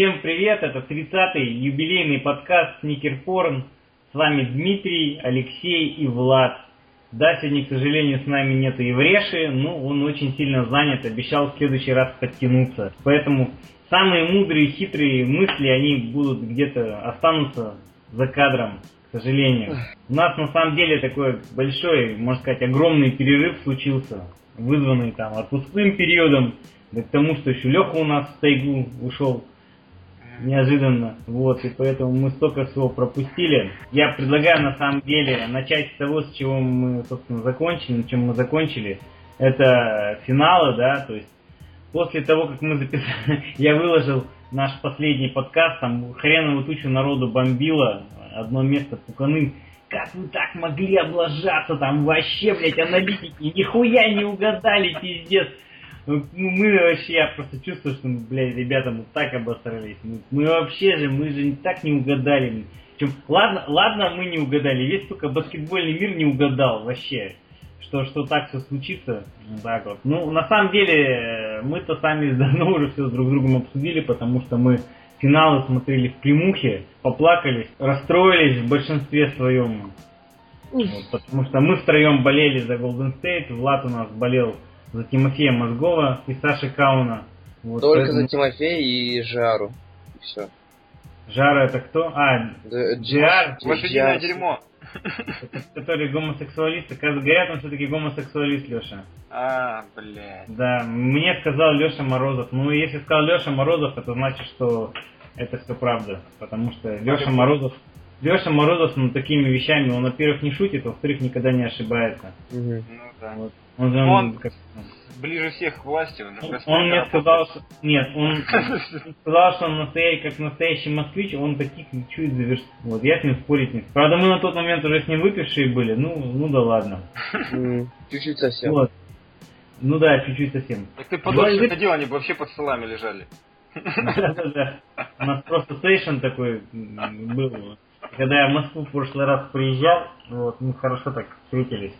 Всем привет, это 30-й юбилейный подкаст Сникерпорн. С вами Дмитрий, Алексей и Влад. Да, сегодня, к сожалению, с нами нет Евреши, но он очень сильно занят, обещал в следующий раз подтянуться. Поэтому самые мудрые, хитрые мысли, они будут где-то останутся за кадром, к сожалению. У нас на самом деле такой большой, можно сказать, огромный перерыв случился, вызванный там отпускным периодом, да к тому, что еще Леха у нас в тайгу ушел неожиданно. Вот, и поэтому мы столько всего пропустили. Я предлагаю на самом деле начать с того, с чего мы, собственно, закончили, чем мы закончили. Это финалы, да, то есть после того, как мы записали, я выложил наш последний подкаст, там хреновую тучу народу бомбило, одно место пуканы. Как вы так могли облажаться там вообще, блядь, аналитики, нихуя не угадали, пиздец. Ну, мы вообще, я просто чувствую, что, блядь, ребята, мы так обосрались. Мы, мы вообще же, мы же так не угадали. Причем, ладно, ладно, мы не угадали. Весь только баскетбольный мир не угадал вообще. Что, что так все случится. Вот так вот. Ну, на самом деле, мы-то сами давно уже все друг с другом обсудили, потому что мы финалы смотрели в примухе, поплакались, расстроились в большинстве своем. Вот, потому что мы втроем болели за Golden State, Влад у нас болел за Тимофея Мозгова и Саши Кауна. Вот, Только поэтому... за Тимофея и Жару. И все. Жара это кто? А, Джиар. Лошадиное дерьмо. Который гомосексуалист. Говорят, он все-таки гомосексуалист, Леша. А, блядь. Да, мне сказал Леша Морозов. Ну, если сказал Леша Морозов, это значит, что это все правда. Потому что Леша Морозов Леша Морозов над такими вещами, он, во-первых, не шутит, во-вторых, никогда не ошибается. Угу. Ну да. Вот. Он, же, он как... ближе всех к власти. Он, он, он мне сказал, что... Нет, он сказал, что он настоящий, как настоящий москвич, он таких чуть завершил. Вот, я с ним спорить не Правда, мы на тот момент уже с ним выпившие были, ну, ну да ладно. Чуть-чуть совсем. Вот. Ну да, чуть-чуть совсем. Так ты подольше ходил, они бы вообще под столами лежали. Да-да-да. У нас просто стейшн такой был. Когда я в Москву в прошлый раз приезжал, вот, мы хорошо так встретились.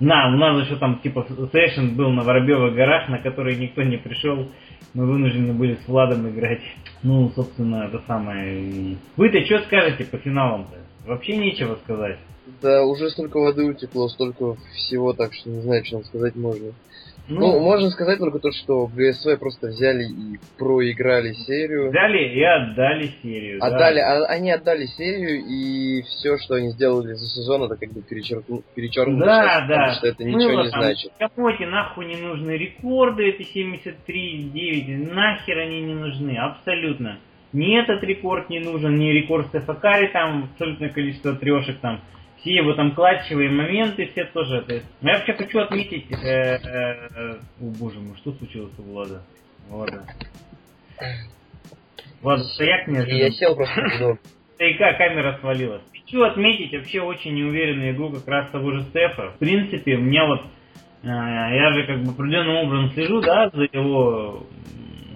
На, у нас еще там типа сейшн был на Воробьевых горах, на который никто не пришел. Мы вынуждены были с Владом играть. Ну, собственно, это самое. Вы-то что скажете по финалам-то? Вообще нечего сказать. Да, уже столько воды утекло, столько всего, так что не знаю, что вам сказать можно. Ну, ну, можно сказать только то, что ГСВ просто взяли и проиграли серию. Взяли и отдали серию. Отдали, да. а, они отдали серию, и все, что они сделали за сезон, это как бы перечеркну, перечеркнули да, сейчас, да. потому что это ничего Было не там, значит. Эти нахуй не нужны рекорды, эти 73-9, нахер они не нужны, абсолютно. Ни этот рекорд не нужен, ни рекорд Стефакари, там абсолютное количество трешек там все его там клатчевые моменты, все тоже это. Я вообще хочу отметить, э, э, э, о боже мой, что случилось у Влада? Влада. Влада, стояк не Я сел просто Стояка камера свалилась. Хочу отметить вообще очень неуверенную игру как раз того же Стефа. В принципе, у меня вот э, я же как бы определенным образом слежу, да, за его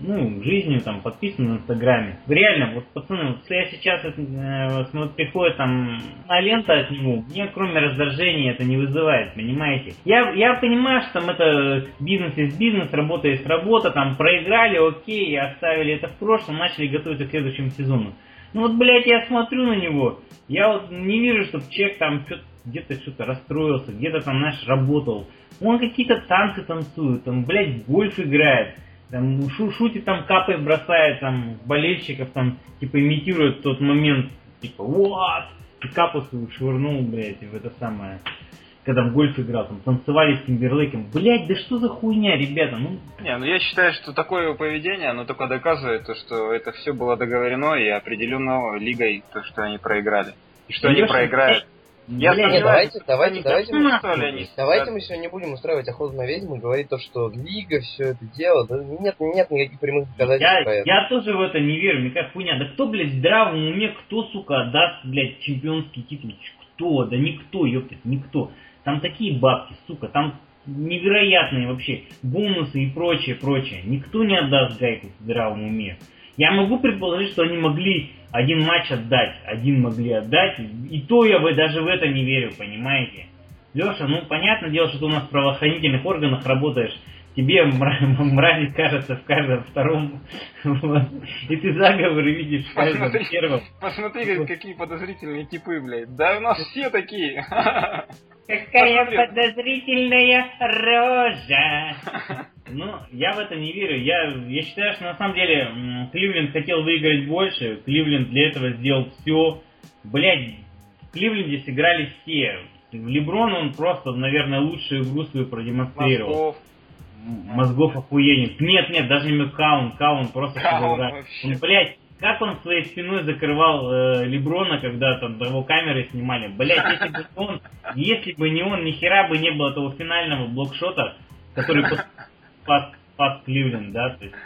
ну, жизнью там подписан в Инстаграме. Реально, вот пацаны, вот я сейчас э, смотрю, приходит там на лента от него, мне кроме раздражения это не вызывает, понимаете? Я, я понимаю, что там это бизнес из бизнес, работа есть работа, там проиграли, окей, оставили это в прошлом, начали готовиться к следующему сезону. Ну вот, блядь, я смотрю на него, я вот не вижу, чтобы человек там что-то где-то что-то расстроился, где-то там, знаешь, работал. Он какие-то танцы танцует, там, блядь, гольф играет там шу шутит, там капы бросает, там болельщиков, там типа имитирует тот момент, типа вот, и капу свою швырнул, блядь, в это самое, когда в гольф играл, там танцевали с Тимберлейком. Блять, да что за хуйня, ребята, ну... Не, ну я считаю, что такое поведение, оно только доказывает то, что это все было договорено и определено лигой, то, что они проиграли. И что Леша, они проиграют. Я Блин, нет, давайте, давайте, давайте, мы, они давайте мы сегодня не будем устраивать охоту на ведьм и говорить то, что Лига все это дело. Да, нет, нет никаких прямых доказательств я, про это. Я тоже в это не верю, никакая хуйня. Да кто, блядь, в здравом уме, кто, сука, отдаст, блядь, чемпионский титул? Кто? Да никто, ёптать, никто. Там такие бабки, сука, там невероятные вообще бонусы и прочее, прочее. Никто не отдаст гайку в здравом уме. Я могу предположить, что они могли один матч отдать, один могли отдать, и то я бы даже в это не верю, понимаете? Леша, ну понятное дело, что ты у нас в правоохранительных органах работаешь, тебе мрази кажется в каждом втором. И ты заговоры видишь в каждом посмотри, первом. Посмотри, какие подозрительные типы, блядь. Да у нас все такие. Какая подозрительная рожа. Ну, я в это не верю. Я, я считаю, что на самом деле Кливленд хотел выиграть больше. Кливленд для этого сделал все. Блять, в Кливленде сыграли все. Леброн, он просто, наверное, лучшую игру свою продемонстрировал. Мозгов. Мозгов охуенец. Нет, нет, даже не Каун. Каун просто Каун, он, блядь, как он своей спиной закрывал э, Леброна, когда там его камеры снимали. Блять, если бы он, если бы не он, ни хера бы не было того финального блокшота, который пас, пас Кливленд, да, то есть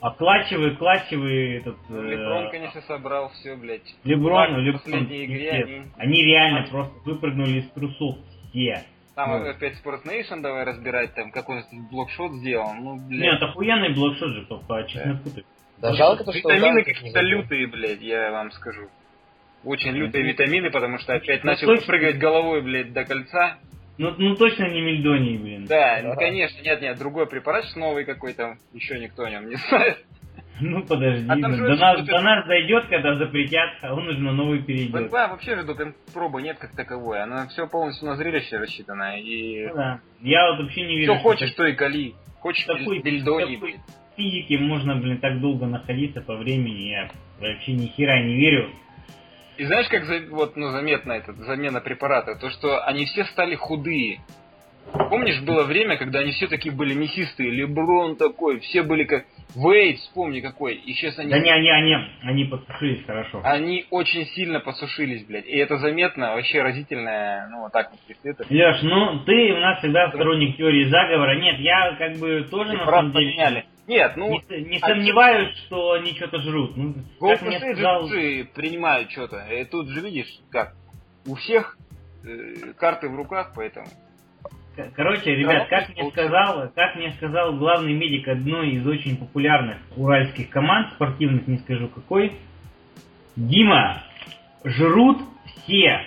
оплачивай, клачивай этот... Ну, Леброн, конечно, собрал все, блядь. Леброн, Леброн, в последней игре они... они реально просто выпрыгнули из трусов все. Там вот. опять Sports Nation давай разбирать, там какой блокшот сделал, ну, блядь. Нет, охуенный блокшот же, по, по чесноку. Да. Да, жалко то, что... Витамины какие-то лютые, блядь, я вам скажу. Очень лютые витамины, потому что опять ну, начал прыгать головой, блядь, до кольца. Ну, ну точно не мельдоний, блин. Да, ну конечно, нет, нет, другой препарат новый какой-то, еще никто о нем не знает. Ну подожди, а ну, до, нас, до нас дойдет, когда запретят, а он уже на новый перейдет. Да, вообще же допинг пробы нет как таковой, она все полностью на зрелище рассчитана. И... Ну, да. Я вот вообще не верю. Что хочешь, то и кали. Хочешь такой, бельдони, такой физике можно, блин, так долго находиться по времени, я вообще ни хера не верю. И знаешь, как вот, ну, заметна эта замена препарата? То, что они все стали худые. Помнишь, было время, когда они все такие были мясистые, Леброн такой, все были как Вейд, вспомни какой, и сейчас они... Да не, они, они, они подсушились хорошо. Они очень сильно подсушились, блядь, и это заметно, вообще разительное, ну, вот так вот, если это... Леш, ну, ты у нас всегда сторонник теории заговора, нет, я как бы тоже на самом деле... Поменяли. Нет, ну... Не, не а сомневаюсь, что... что они что-то жрут. Ну, как State сказал... же принимают что-то. И тут же видишь, как у всех э, карты в руках, поэтому... Короче, ребят, как мне сказал, как мне сказал главный медик одной из очень популярных уральских команд спортивных, не скажу какой, Дима, жрут все.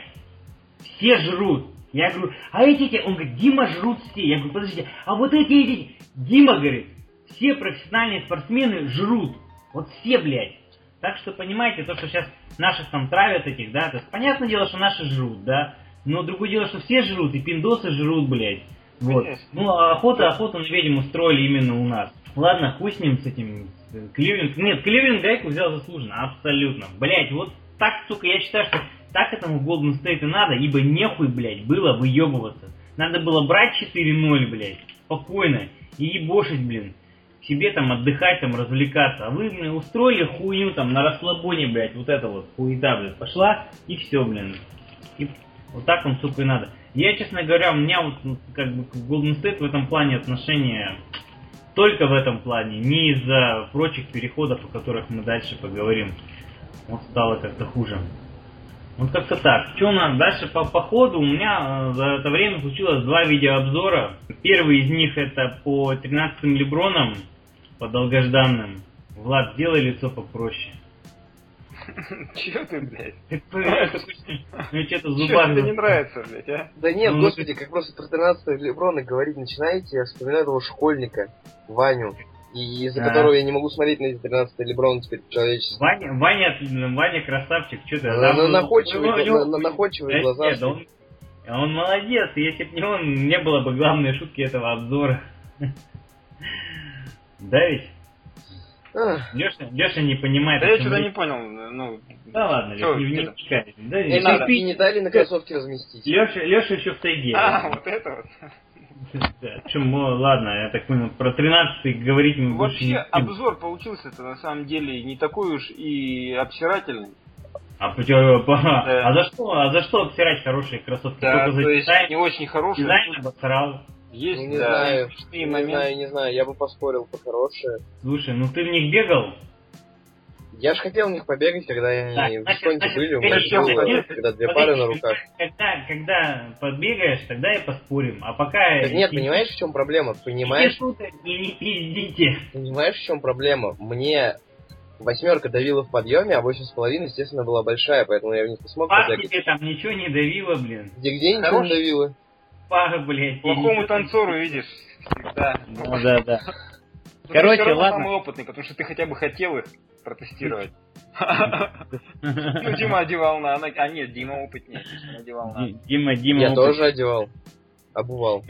Все жрут. Я говорю, а эти, эти, он говорит, Дима жрут все. Я говорю, подождите, а вот эти, эти, Дима говорит, все профессиональные спортсмены жрут. Вот все, блядь. Так что понимаете, то, что сейчас наших там травят этих, да, то есть понятное дело, что наши жрут, да. Но другое дело, что все жрут, и пиндосы жрут, блядь. Вот. Ну, а охота, охоту на ведьм устроили именно у нас. Ладно, хуй с ним, с этим Кливленд. Нет, Кливленд гайку взял заслуженно, абсолютно. Блять, вот так, сука, я считаю, что так этому Голден Стейт и надо, ибо нехуй, блядь, было выебываться. Надо было брать 4-0, блядь, спокойно, и ебошить, блин себе там отдыхать, там развлекаться. А вы, блин, устроили хуйню там на расслабоне, блядь, вот это вот хуета, блядь, пошла, и все, блин. И вот так вам, сука, и надо. Я, честно говоря, у меня вот, ну, как бы, к Golden State в этом плане отношения только в этом плане, не из-за прочих переходов, о которых мы дальше поговорим. Вот стало как-то хуже. Вот как-то так. Что у нас дальше по, по ходу? У меня э, за это время случилось два видеообзора. Первый из них это по 13-м Лебронам, по долгожданным. Влад, сделай лицо попроще. Чего ты, блядь? Ну что-то зубами. тебе не нравится, блядь, а? Да нет, ну, господи, как просто про 13 Леброна говорить начинаете, я вспоминаю этого школьника, Ваню, и из-за которого я не могу смотреть на эти 13 Леброна теперь человечество. Ваня, Ваня, Ваня красавчик, что ты? Находчивый, находчивый глаза. Он молодец, если бы не он, не было бы главной шутки этого обзора. Да ведь? Леша, Леша не понимает. Да я что-то не понял. Ну, да ладно, Леша, не, вникай. Да, не, надо. И не дали на кроссовки разместить. Леша, Леша еще в тайге. А, вот это вот. Почему, ладно, я так понял, про 13 говорить мы Вообще, больше не обзор получился-то на самом деле не такой уж и обсирательный. А, да. а за что, а за что обсирать хорошие кроссовки? Да, Только то есть дизайн, не очень хорошие. Дизайн обосрал. Есть, ну, не да, знаю, не моменты. знаю, не знаю, я бы поспорил по хорошие. Слушай, ну ты в них бегал? Я же хотел в них побегать, когда они в Дисконте были, у меня было, когда две пары на руках. Когда, когда подбегаешь, тогда и поспорим. А пока... Так нет, понимаешь, в чем проблема? Понимаешь? И не пиздите. Понимаешь, в чем проблема? Мне восьмерка давила в подъеме, а восемь с половиной, естественно, была большая, поэтому я в них не смог побегать. тебе там ничего не давило, блин. Где-где ничего не давило? Пах, блядь. Плохому танцору, видишь, всегда. Ну да, да. Короче, ладно. самый опытный, потому что ты хотя бы хотел их протестировать. Ну, Дима одевал на... А нет, Дима опытнее. Одевал на... Дима, Дима Я тоже одевал. Обувал.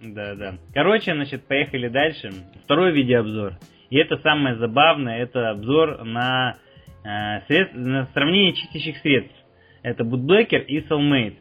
Да, да. Короче, значит, поехали дальше. Второй видеообзор. И это самое забавное, это обзор на, э, средств, на сравнение чистящих средств. Это Bootblacker и Soulmate.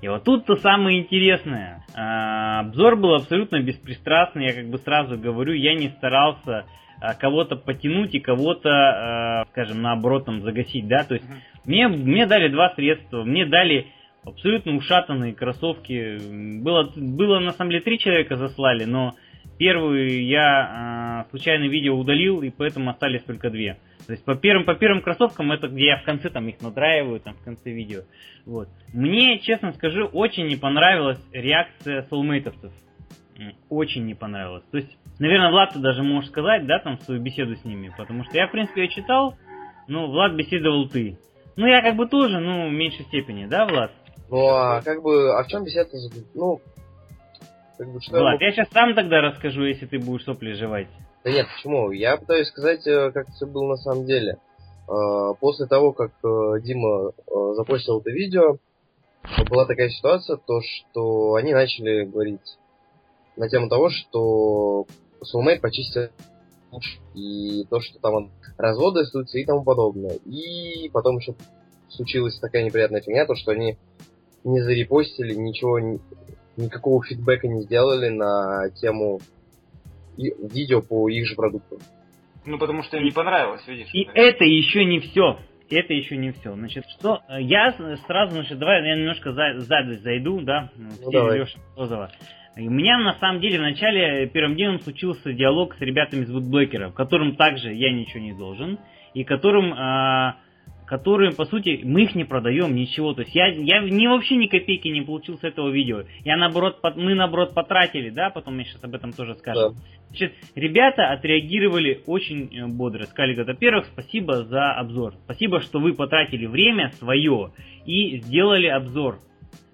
И вот тут-то самое интересное. Э, обзор был абсолютно беспристрастный, я как бы сразу говорю, я не старался кого-то потянуть и кого-то, э, скажем, наоборот, там, загасить, да, то есть mm-hmm. мне, мне дали два средства, мне дали абсолютно ушатанные кроссовки. Было, было на самом деле три человека заслали, но первую я э, случайно видео удалил, и поэтому остались только две. То есть по первым, по первым кроссовкам это где я в конце там их надраиваю, там в конце видео. Вот. Мне, честно скажу, очень не понравилась реакция соулмейтовцев. Очень не понравилась. То есть, наверное, Влад ты даже можешь сказать, да, там свою беседу с ними, потому что я, в принципе, ее читал, но Влад беседовал ты. Ну, я как бы тоже, ну, в меньшей степени, да, Влад? Ну, а как бы, а в чем беседа? Ну, как бы, что Влад, я сейчас сам тогда расскажу, если ты будешь сопли жевать. Да нет, почему? Я пытаюсь сказать, э, как все было на самом деле. Э, после того, как э, Дима запостил это видео, была такая ситуация, то что они начали говорить на тему того, что Soulmate почистил и то, что там разводы остаются и тому подобное. И потом еще случилась такая неприятная фигня, то что они не зарепостили, ничего, никакого фидбэка не сделали на тему видео по их же продукту. Ну, потому что им не понравилось, видишь. И это еще не все. Это еще не все. Значит, что я сразу, значит, давай я немножко за, сзади зайду, да, в ну, Леша Розова. У меня на самом деле в начале первым делом случился диалог с ребятами из Woodblaker, которым также я ничего не должен, и которым э, которые, по сути, мы их не продаем, ничего. То есть я, я ни вообще ни копейки не получил с этого видео. Я наоборот, мы наоборот потратили, да, потом мы сейчас об этом тоже скажем. Да. Значит, ребята отреагировали очень э, бодро. Сказали, говорят, во-первых, спасибо за обзор. Спасибо, что вы потратили время свое и сделали обзор.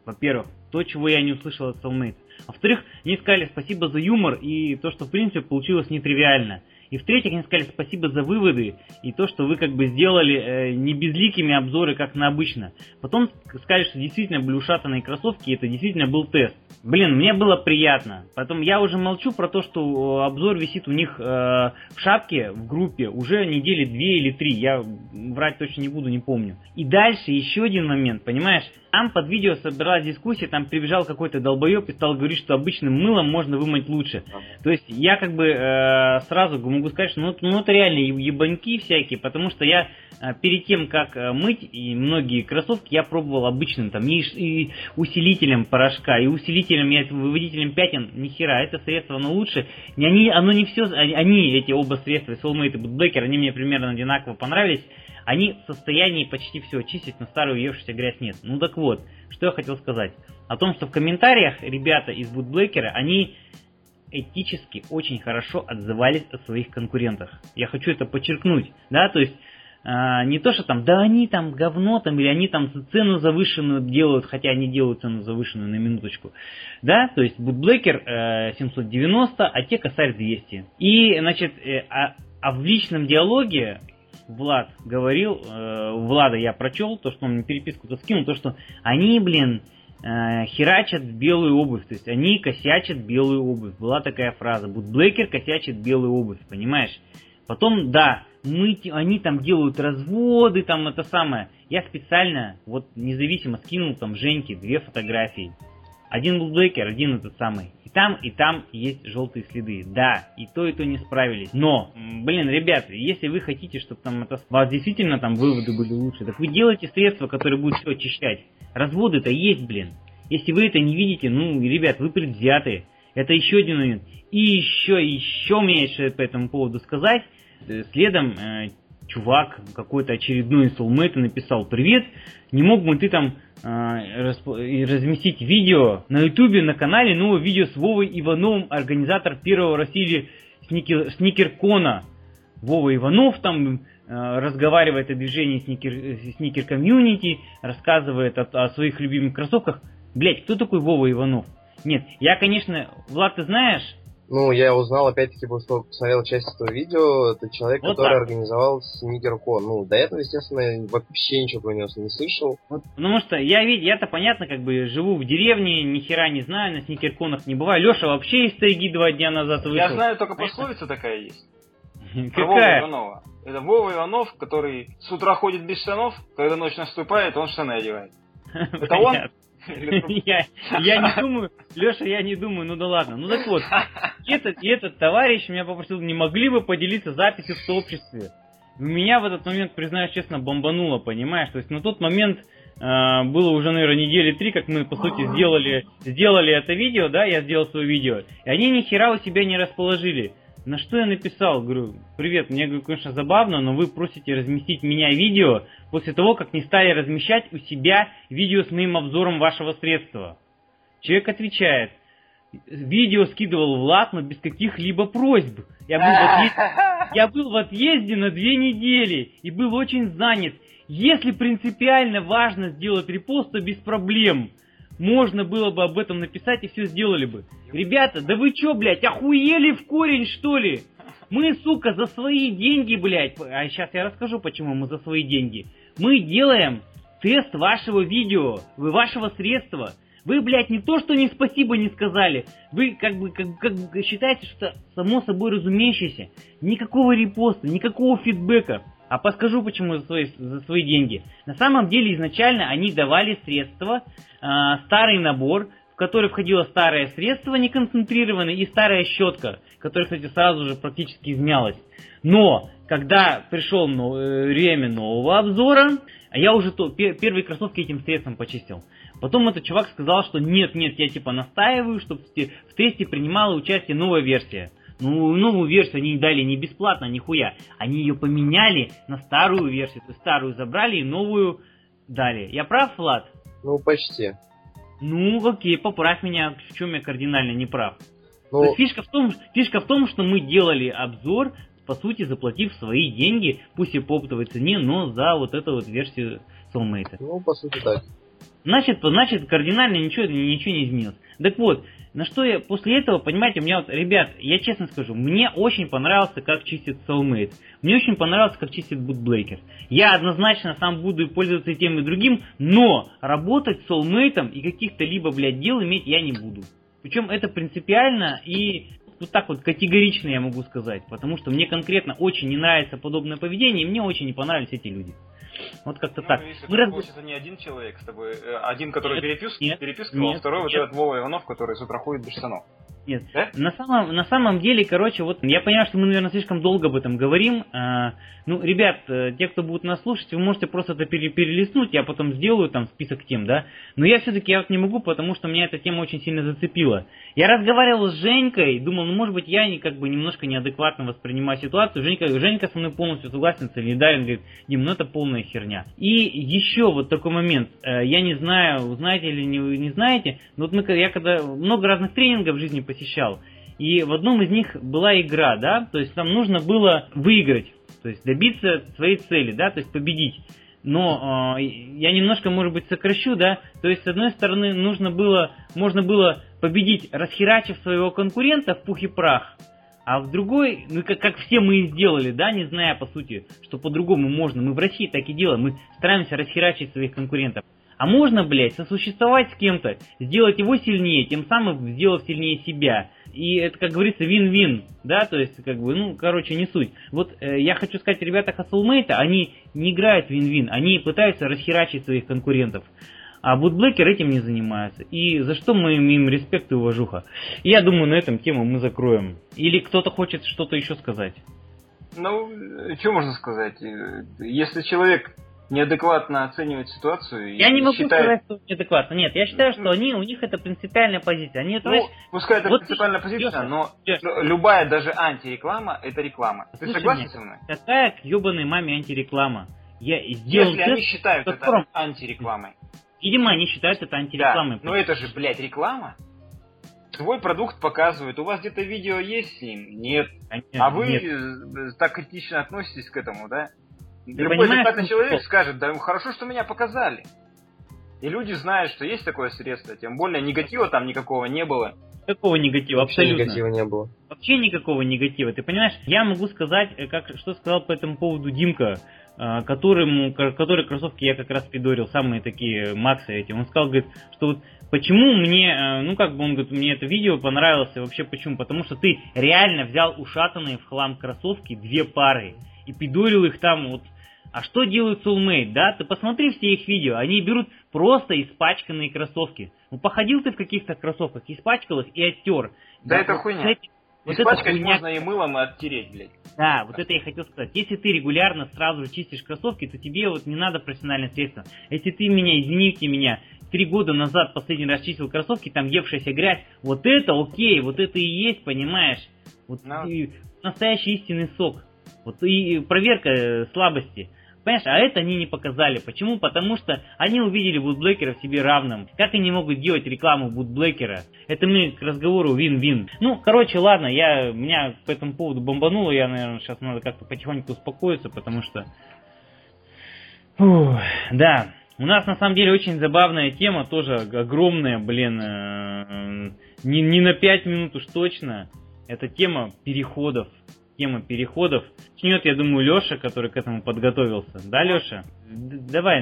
Во-первых, то, чего я не услышал от Soulmate. Во-вторых, они сказали спасибо за юмор и то, что в принципе получилось нетривиально. И в-третьих, они сказали спасибо за выводы и то, что вы как бы сделали э, не безликими обзоры, как на обычно. Потом сказали, что действительно были ушатанные кроссовки, и это действительно был тест. Блин, мне было приятно. Потом я уже молчу про то, что обзор висит у них э, в шапке, в группе, уже недели две или три. Я врать точно не буду, не помню. И дальше еще один момент, понимаешь? Там под видео собиралась дискуссия, там прибежал какой-то долбоеб и стал говорить, что обычным мылом можно вымыть лучше. То есть я как бы э, сразу могу сказать, что ну, ну это реально ебаньки всякие, потому что я э, перед тем, как э, мыть и многие кроссовки, я пробовал обычным там и, и усилителем порошка, и усилителем, и выводителем пятен, ни хера, это средство оно лучше. Не, они, оно не все, они, эти оба средства, Soulmate и Bootblaker, они мне примерно одинаково понравились они в состоянии почти все очистить, но старую въевшуюся грязь нет. Ну так вот, что я хотел сказать. О том, что в комментариях ребята из Bootblaker, они этически очень хорошо отзывались о своих конкурентах. Я хочу это подчеркнуть, да, то есть а, не то, что там, да они там говно там, или они там цену завышенную делают, хотя они делают цену завышенную на минуточку. Да, то есть Bootblaker э, 790, а те косарь 200. И, значит, э, а, а в личном диалоге Влад говорил, э, Влада я прочел, то, что он мне переписку-то скинул, то, что они, блин, э, херачат белую обувь, то есть они косячат белую обувь. Была такая фраза, Бутблейкер косячит белую обувь, понимаешь? Потом, да, мы, они там делают разводы, там это самое. Я специально, вот независимо скинул там Женьке две фотографии. Один был Блейкер, один этот самый. Там, и там есть желтые следы. Да, и то, и то не справились. Но, блин, ребята, если вы хотите, чтобы там это, у вас действительно там выводы были лучше, так вы делаете средства, которые будут все очищать. Разводы-то есть, блин. Если вы это не видите, ну, ребят, вы предвзятые. Это еще один момент. И еще, еще мне есть по этому поводу сказать. Следом э, чувак какой-то очередной soulmate написал «Привет, не мог бы ты там э, разместить видео на ютубе, на канале новое видео с Вовой Ивановым, организатор первого России сникер, сникеркона. Вова Иванов там э, разговаривает о движении сникер, сникер комьюнити, рассказывает о, о своих любимых кроссовках. Блять, кто такой Вова Иванов? Нет, я, конечно, Влад, ты знаешь, Ну, я узнал, опять-таки, после того, как посмотрел часть этого видео, это человек, Вот который так. организовал SneakerCon. Ну, до этого, естественно, я вообще ничего про него не слышал. Вот, потому что я ведь, я-то понятно, как бы живу в деревне, ни хера не знаю, на сникерконах не бываю. Леша вообще из тайги два дня назад вышел. Я знаю только Понятно? пословица такая есть. Про Вову Какая? Иванова. Это Вова Иванов, который с утра ходит без штанов, когда ночь наступает, он штаны одевает. Это он? Я, я не думаю, Леша, я не думаю, ну да ладно. Ну так вот, этот, этот товарищ меня попросил, не могли бы поделиться записью в сообществе. Меня в этот момент, признаюсь честно, бомбануло, понимаешь? То есть на тот момент э, было уже, наверное, недели три, как мы, по сути, сделали, сделали это видео, да, я сделал свое видео. И они ни хера у себя не расположили. На что я написал? Говорю, привет, мне, говорю, конечно, забавно, но вы просите разместить меня видео после того, как не стали размещать у себя видео с моим обзором вашего средства. Человек отвечает, видео скидывал Влад, но без каких-либо просьб. Я был, в отъезде, я был в отъезде на две недели и был очень занят. Если принципиально важно сделать репост, то без проблем. Можно было бы об этом написать и все сделали бы. Ребята, да вы чё, блядь, охуели в корень, что ли? Мы, сука, за свои деньги, блядь, а сейчас я расскажу, почему мы за свои деньги. Мы делаем тест вашего видео, вы вашего средства. Вы, блядь, не то, что не спасибо не сказали, вы как бы, как, как считаете, что само собой разумеющееся. Никакого репоста, никакого фидбэка. А подскажу, почему за свои, за свои деньги. На самом деле, изначально они давали средства, э, старый набор, в который входило старое средство неконцентрированное и старая щетка, которая, кстати, сразу же практически измялась. Но, когда пришел э, время нового обзора, а я уже то, пе- первые кроссовки этим средством почистил. Потом этот чувак сказал, что нет, нет, я типа настаиваю, чтобы в тесте принимала участие новая версия. Ну, новую версию они дали не бесплатно, нихуя. Они ее поменяли на старую версию. То есть старую забрали и новую дали. Я прав, Влад? Ну, почти. Ну, окей, поправь меня, в чем я кардинально не прав. Ну, есть фишка в, том, фишка в том, что мы делали обзор, по сути, заплатив свои деньги, пусть и по оптовой цене, но за вот эту вот версию Soulmate. ну, по сути, так. Значит, значит, кардинально ничего, ничего не изменилось. Так вот, на что я после этого, понимаете, у меня вот, ребят, я честно скажу, мне очень понравился, как чистит Soulmate. Мне очень понравился, как чистит Bootblaker. Я однозначно сам буду пользоваться и тем, и другим, но работать с Soulmate и каких-то либо, блядь, дел иметь я не буду. Причем это принципиально и вот так вот категорично я могу сказать, потому что мне конкретно очень не нравится подобное поведение, и мне очень не понравились эти люди. Вот как-то Ну, так. видишь, Мы это раз- получится не один человек с тобой. э, Один, который Нет, переписк, нет, переписывал, нет, а второй вот нет. этот Вова Иванов, который с утра ходит без штанов. Нет, Да? на самом, на самом деле, короче, вот я понимаю, что мы, наверное, слишком долго об этом говорим. А, ну, ребят, э, те, кто будут нас слушать, вы можете просто это пере- перелистнуть, я потом сделаю там список тем, да. Но я все-таки я вот не могу, потому что меня эта тема очень сильно зацепила. Я разговаривал с Женькой, думал, ну, может быть, я не, как бы немножко неадекватно воспринимаю ситуацию. Женька, Женька со мной полностью согласен, солидарен, говорит, Дим, ну это полная херня. И еще вот такой момент, Э, я не знаю, знаете или не, не знаете, но вот мы, я когда много разных тренингов в жизни посещал, и в одном из них была игра, да, то есть там нужно было выиграть, то есть добиться своей цели, да, то есть победить. Но э, я немножко, может быть, сокращу, да, то есть с одной стороны нужно было, можно было победить, расхерачив своего конкурента в пух и прах, а в другой, ну как, как все мы и сделали, да, не зная по сути, что по-другому можно. Мы в России так и делаем, мы стараемся расхерачить своих конкурентов. А можно, блядь, сосуществовать с кем-то, сделать его сильнее, тем самым сделав сильнее себя. И это, как говорится, вин-вин, да, то есть, как бы, ну, короче, не суть. Вот э, я хочу сказать, ребята Хасселмейта, они не играют вин-вин, они пытаются расхерачить своих конкурентов. А Бутблэкер этим не занимаются. И за что мы им, им респект и уважуха. Я думаю, на этом тему мы закроем. Или кто-то хочет что-то еще сказать. Ну, что можно сказать? Э, Если человек неадекватно оценивает ситуацию и Я не могу считает... сказать, что неадекватно. Нет, я считаю, что они, у них это принципиальная позиция. Они, Ну, есть, пускай это вот принципиальная ты- позиция, но Лёша. любая даже антиреклама это реклама. Ты Слушай согласен меня. со мной? какая к ебаной маме антиреклама? Я сделал Если они тест, считают в это котором- антирекламой. видимо, они считают это Да, антирекламой. но это же, блядь, реклама. Твой продукт показывает. У вас где-то видео есть с ним? Нет. Конечно, А вы нет. э, так критично относитесь к этому, да? Ты Любой понимаешь, адекватный человек что? скажет, да хорошо, что меня показали. И люди знают, что есть такое средство, тем более негатива там никакого не было. Какого негатива? Вообще Абсолютно. негатива не было. Вообще никакого негатива. Ты понимаешь, я могу сказать, э, как, что сказал по этому поводу Димка, э, которому, ко- который кроссовки я как раз придорил, самые такие Максы эти. Он сказал, говорит, что вот почему мне, э, ну как бы он говорит, мне это видео понравилось, и вообще почему? Потому что ты реально взял ушатанные в хлам кроссовки, две пары, и придурил их там вот а что делают Soulmate, да? Ты посмотри все их видео. Они берут просто испачканные кроссовки. Ну, походил ты в каких-то кроссовках, испачкал их и оттер. Да это вот хуйня. эти- Вот Испачкать хуйня, можно и мылом, и оттереть, блядь. да, вот это я хотел сказать. Если ты регулярно сразу же чистишь кроссовки, то тебе вот не надо профессиональное средство. Если ты меня, извините меня, три года назад последний раз чистил кроссовки, там евшаяся грязь, вот это окей, вот это и есть, понимаешь? Вот Ну. и настоящий истинный сок. Вот и проверка э, слабости. Понимаешь, а это они не показали. Почему? Потому что они увидели Вудблекера в себе равным. Как они могут делать рекламу Вудблекера? Это мы к разговору вин-вин. Ну, короче, ладно, я, меня по этому поводу бомбануло. Я, наверное, сейчас надо как-то потихоньку успокоиться, потому что... Фух, да, у нас на самом деле очень забавная тема, тоже огромная, блин, э, не, не на 5 минут уж точно. Это тема переходов. Тема переходов. Начнет, я думаю, Леша, который к этому подготовился. Да, Леша? Давай,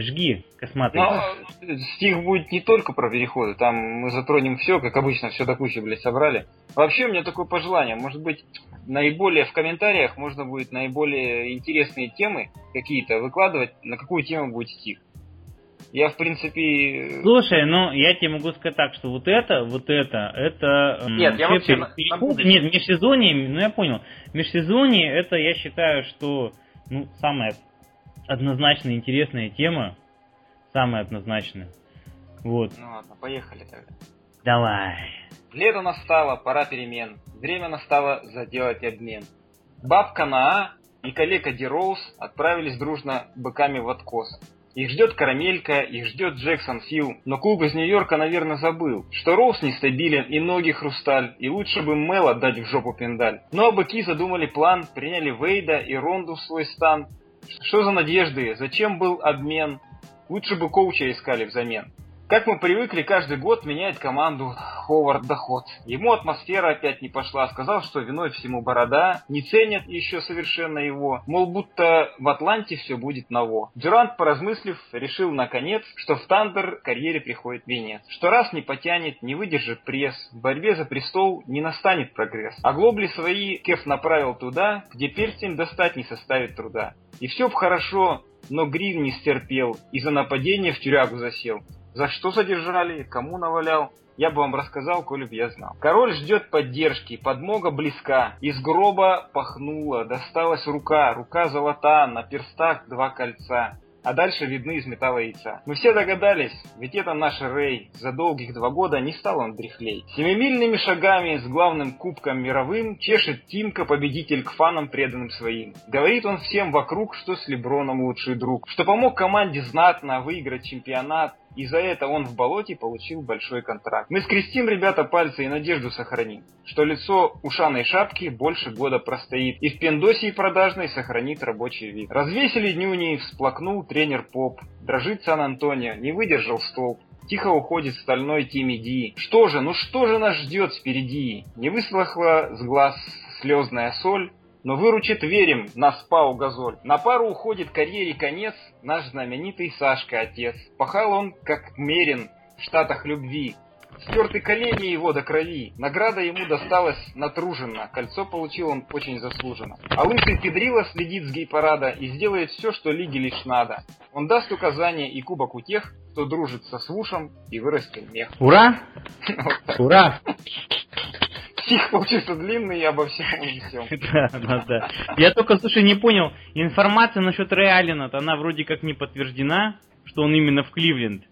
жги, косматый. Э, стих будет не только про переходы, там мы затронем все, как обычно, все до кучи, блядь, собрали. Вообще у меня такое пожелание, может быть, наиболее в комментариях можно будет наиболее интересные темы какие-то выкладывать, на какую тему будет стих. Я, в принципе... Слушай, ну я тебе могу сказать так, что вот это, вот это, это... Нет, я вообще пер- на- на переходы- будущее. Нет, межсезонье, ну я понял. Межсезонье, это я считаю, что ну, самая однозначно интересная тема. Самая однозначная. Вот. Ну ладно, поехали тогда. Давай. Лето настало, пора перемен. Время настало заделать обмен. Бабка Наа и коллега Дироуз отправились дружно быками в откос. Их ждет Карамелька, их ждет Джексон Фил, но клуб из Нью-Йорка, наверное, забыл, что Роуз нестабилен и ноги хрусталь, и лучше бы Мел отдать в жопу пендаль. Но быки задумали план, приняли Вейда и Ронду в свой стан. Что за надежды? Зачем был обмен? Лучше бы коуча искали взамен. Как мы привыкли каждый год менять команду Ховард Доход. Ему атмосфера опять не пошла. Сказал, что виной всему борода. Не ценят еще совершенно его. Мол, будто в Атланте все будет ново. Дюрант, поразмыслив, решил наконец, что в Тандер карьере приходит венец. Что раз не потянет, не выдержит пресс. В борьбе за престол не настанет прогресс. А глобли свои Кеф направил туда, где перстень достать не составит труда. И все б хорошо, но Грин не стерпел и за нападение в тюрягу засел. За что задержали, кому навалял, я бы вам рассказал, коли б я знал. Король ждет поддержки, подмога близка. Из гроба пахнула, досталась рука, рука золота, на перстах два кольца. А дальше видны из металла яйца. Мы все догадались, ведь это наш Рэй. За долгих два года не стал он дряхлей. Семимильными шагами с главным кубком мировым чешет Тимка, победитель к фанам преданным своим. Говорит он всем вокруг, что с Леброном лучший друг, что помог команде знатно выиграть чемпионат, и за это он в болоте получил большой контракт. Мы скрестим, ребята, пальцы и надежду сохраним, что лицо ушаной шапки больше года простоит, и в пендосии продажной сохранит рабочий вид. Развесили днюни, всплакнул тренер Поп. Дрожит Сан-Антонио, не выдержал столб. Тихо уходит стальной Тимми Ди. Что же, ну что же нас ждет впереди? Не высохла с глаз слезная соль, но выручит, верим, нас Пау Газоль. На пару уходит карьере конец наш знаменитый Сашка отец. Пахал он, как мерен, в штатах любви. Стерты колени его до крови. Награда ему досталась натруженно. Кольцо получил он очень заслуженно. А лысый педрила следит с гей-парада и сделает все, что лиге лишь надо. Он даст указания и кубок у тех, кто дружит со свушем и вырастил мех. Ура! Ура! Стих получился длинный и обо всем и всем. Да, да, да. Я только, слушай, не понял, информация насчет Реалина, она вроде как не подтверждена, что он именно в Кливленд.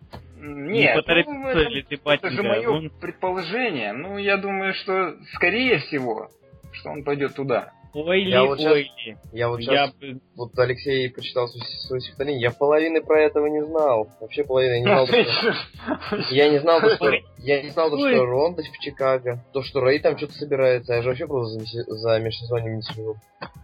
Нет, поторопился ну, это, ли ты, это же мое Он- предположение. Ну, я думаю, что скорее всего, что он пойдет туда. Ой, Я вот щас- ой. Я вот Я сейчас, бы- вот Алексей прочитал свое стихотворение, я половины про этого не знал. Вообще половины я не знал. что- Я не знал, то, что Я не знал, что Ронда в Чикаго, то, что Рэй там что-то собирается, я же вообще просто за, межсезоньем не слежу.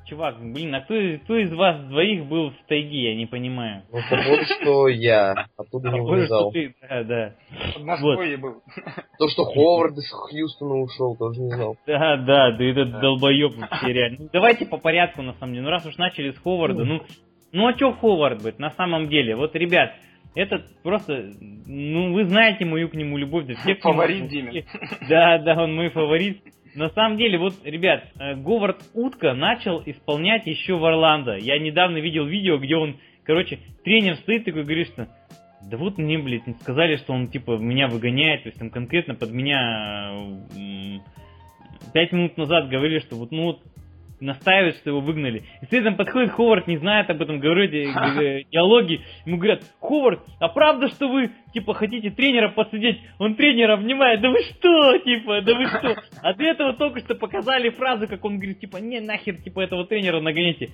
Чувак, блин, а кто, кто из вас двоих был в тайге, я не понимаю. Ну, похоже, что я оттуда не что вылезал. Да, да. Был. То, что Ховард из Хьюстона ушел, тоже не знал. Да, да, да этот долбоеб вообще реально. Ну, давайте по порядку, на самом деле. Ну, раз уж начали с Ховарда, ну, ну а чё Ховард быть, на самом деле? Вот, ребят, этот просто, ну, вы знаете мою к нему любовь. Да, все нему- Фаворит Димин. Да, да, он мой фаворит. На самом деле, вот, ребят, э, Говард Утка начал исполнять еще в Орландо. Я недавно видел видео, где он, короче, тренер стоит такой, говорит, что да вот мне, блядь, сказали, что он, типа, меня выгоняет, то есть там конкретно под меня э, пять минут назад говорили, что вот, ну вот, настаивают, что его выгнали. И следом подходит Ховард, не знает об этом, говорит э, э, диалоги. Ему говорят, Ховард, а правда, что вы, типа, хотите тренера посадить? Он тренера обнимает, да вы что, типа, да вы что? А до этого только что показали фразу, как он говорит, типа, не, нахер, типа, этого тренера нагоните.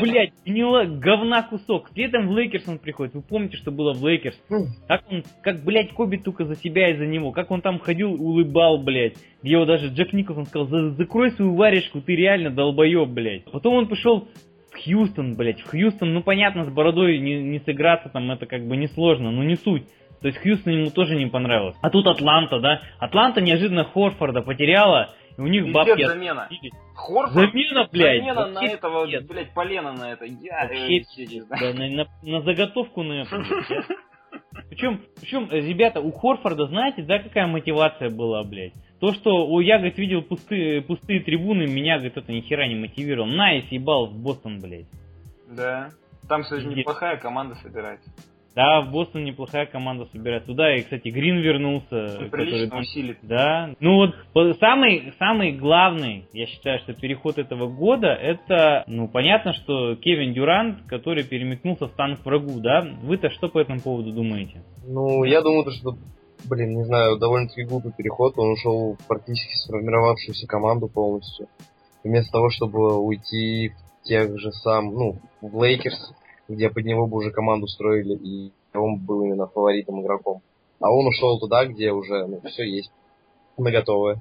Блять, гнила, говна кусок. Следом в Лейкерс он приходит. Вы помните, что было в Лейкерс? Как он, как, блядь, Коби только за себя и за него. Как он там ходил, улыбал, блядь. Где его даже Джек Николсон сказал, «За- закрой свою варежку, ты реально долбоеб, блядь. Потом он пошел в Хьюстон, блядь. В Хьюстон, ну понятно, с бородой не, не сыграться там, это как бы несложно, но не суть. То есть Хьюстон ему тоже не понравилось. А тут Атланта, да? Атланта неожиданно Хорфорда потеряла, и у них Пиздец, бабки замена. отпустили. Хорфорд? Замена, блядь. Замена на вообще этого, блядь, полена на это. Я Вообще э. Да, на, на- на заготовку на это. Причем, причем, э, ребята, у Хорфорда, знаете, да, какая мотивация была, блядь? То, что у я, говорит, видел пустые, пустые трибуны, меня, говорит, это ни хера не мотивировал. На, и съебал в Бостон, блядь. Да. Там, кстати, неплохая команда собирается. Да, в Бостон неплохая команда собирается. Туда и, кстати, Грин вернулся. Ну, который Прилично усилит. Да. Ну вот самый, самый главный, я считаю, что переход этого года, это, ну, понятно, что Кевин Дюрант, который перемекнулся в танк врагу, да? Вы-то что по этому поводу думаете? Ну, я думаю, то, что, блин, не знаю, довольно-таки глупый переход. Он ушел в практически сформировавшуюся команду полностью. Вместо того, чтобы уйти в тех же сам, ну, в Лейкерс, где под него бы уже команду строили, и он был именно фаворитом игроком. А он ушел туда, где уже, ну, все есть. На готовое.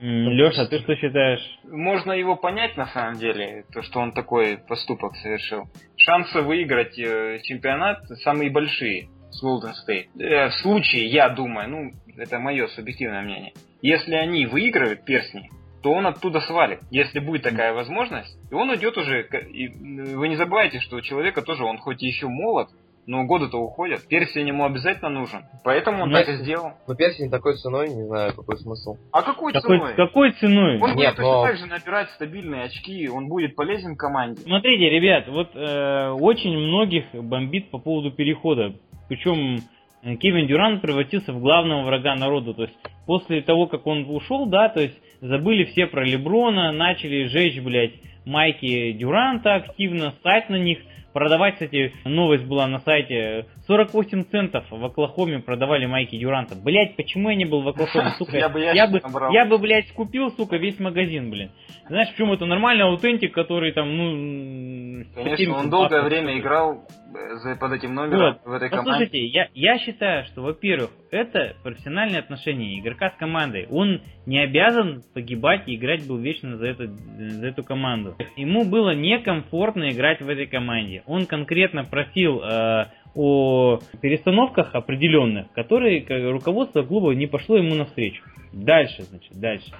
Леша, ты что считаешь? Можно его понять на самом деле, то, что он такой поступок совершил. Шансы выиграть э, чемпионат самые большие с Golden State. Э, в случае, я думаю, ну, это мое субъективное мнение, если они выигрывают перстни, то он оттуда свалит. Если будет такая возможность, и он уйдет уже. и, э, вы не забывайте, что у человека тоже, он хоть и еще молод, но годы-то уходят. Перстень ему обязательно нужен. Поэтому он Ну, так и сделал. Но персень такой ценой, не знаю, какой смысл. А какой Какой, ценой? какой ценой? Он Нет, будет точно но- так же набирать стабильные очки, он будет полезен команде. Смотрите, ребят, вот э, очень многих бомбит по поводу перехода. Причем э, Кевин Дюрант превратился в главного врага народа. То есть после того, как он ушел, да, то есть забыли все про Леброна, начали жечь, блядь, майки Дюранта активно, ссать на них. Продавать, кстати, новость была на сайте, 48 центов в Оклахоме продавали майки Дюранта. Блять, почему я не был в Оклахоме, сука? Я бы я бы, я бы, блядь, скупил, сука, весь магазин, блин. Знаешь, почему это нормальный аутентик, который там, ну... Конечно, 70 он долгое время играл э, под этим номером в этой команде. Послушайте, я, я считаю, что, во-первых, это профессиональные отношения игрока с командой. Он не обязан погибать и играть был вечно за, это, за эту команду. Ему было некомфортно играть в этой команде. Он конкретно просил э, о перестановках определенных, которые руководство клуба не пошло ему навстречу. Дальше, значит, дальше.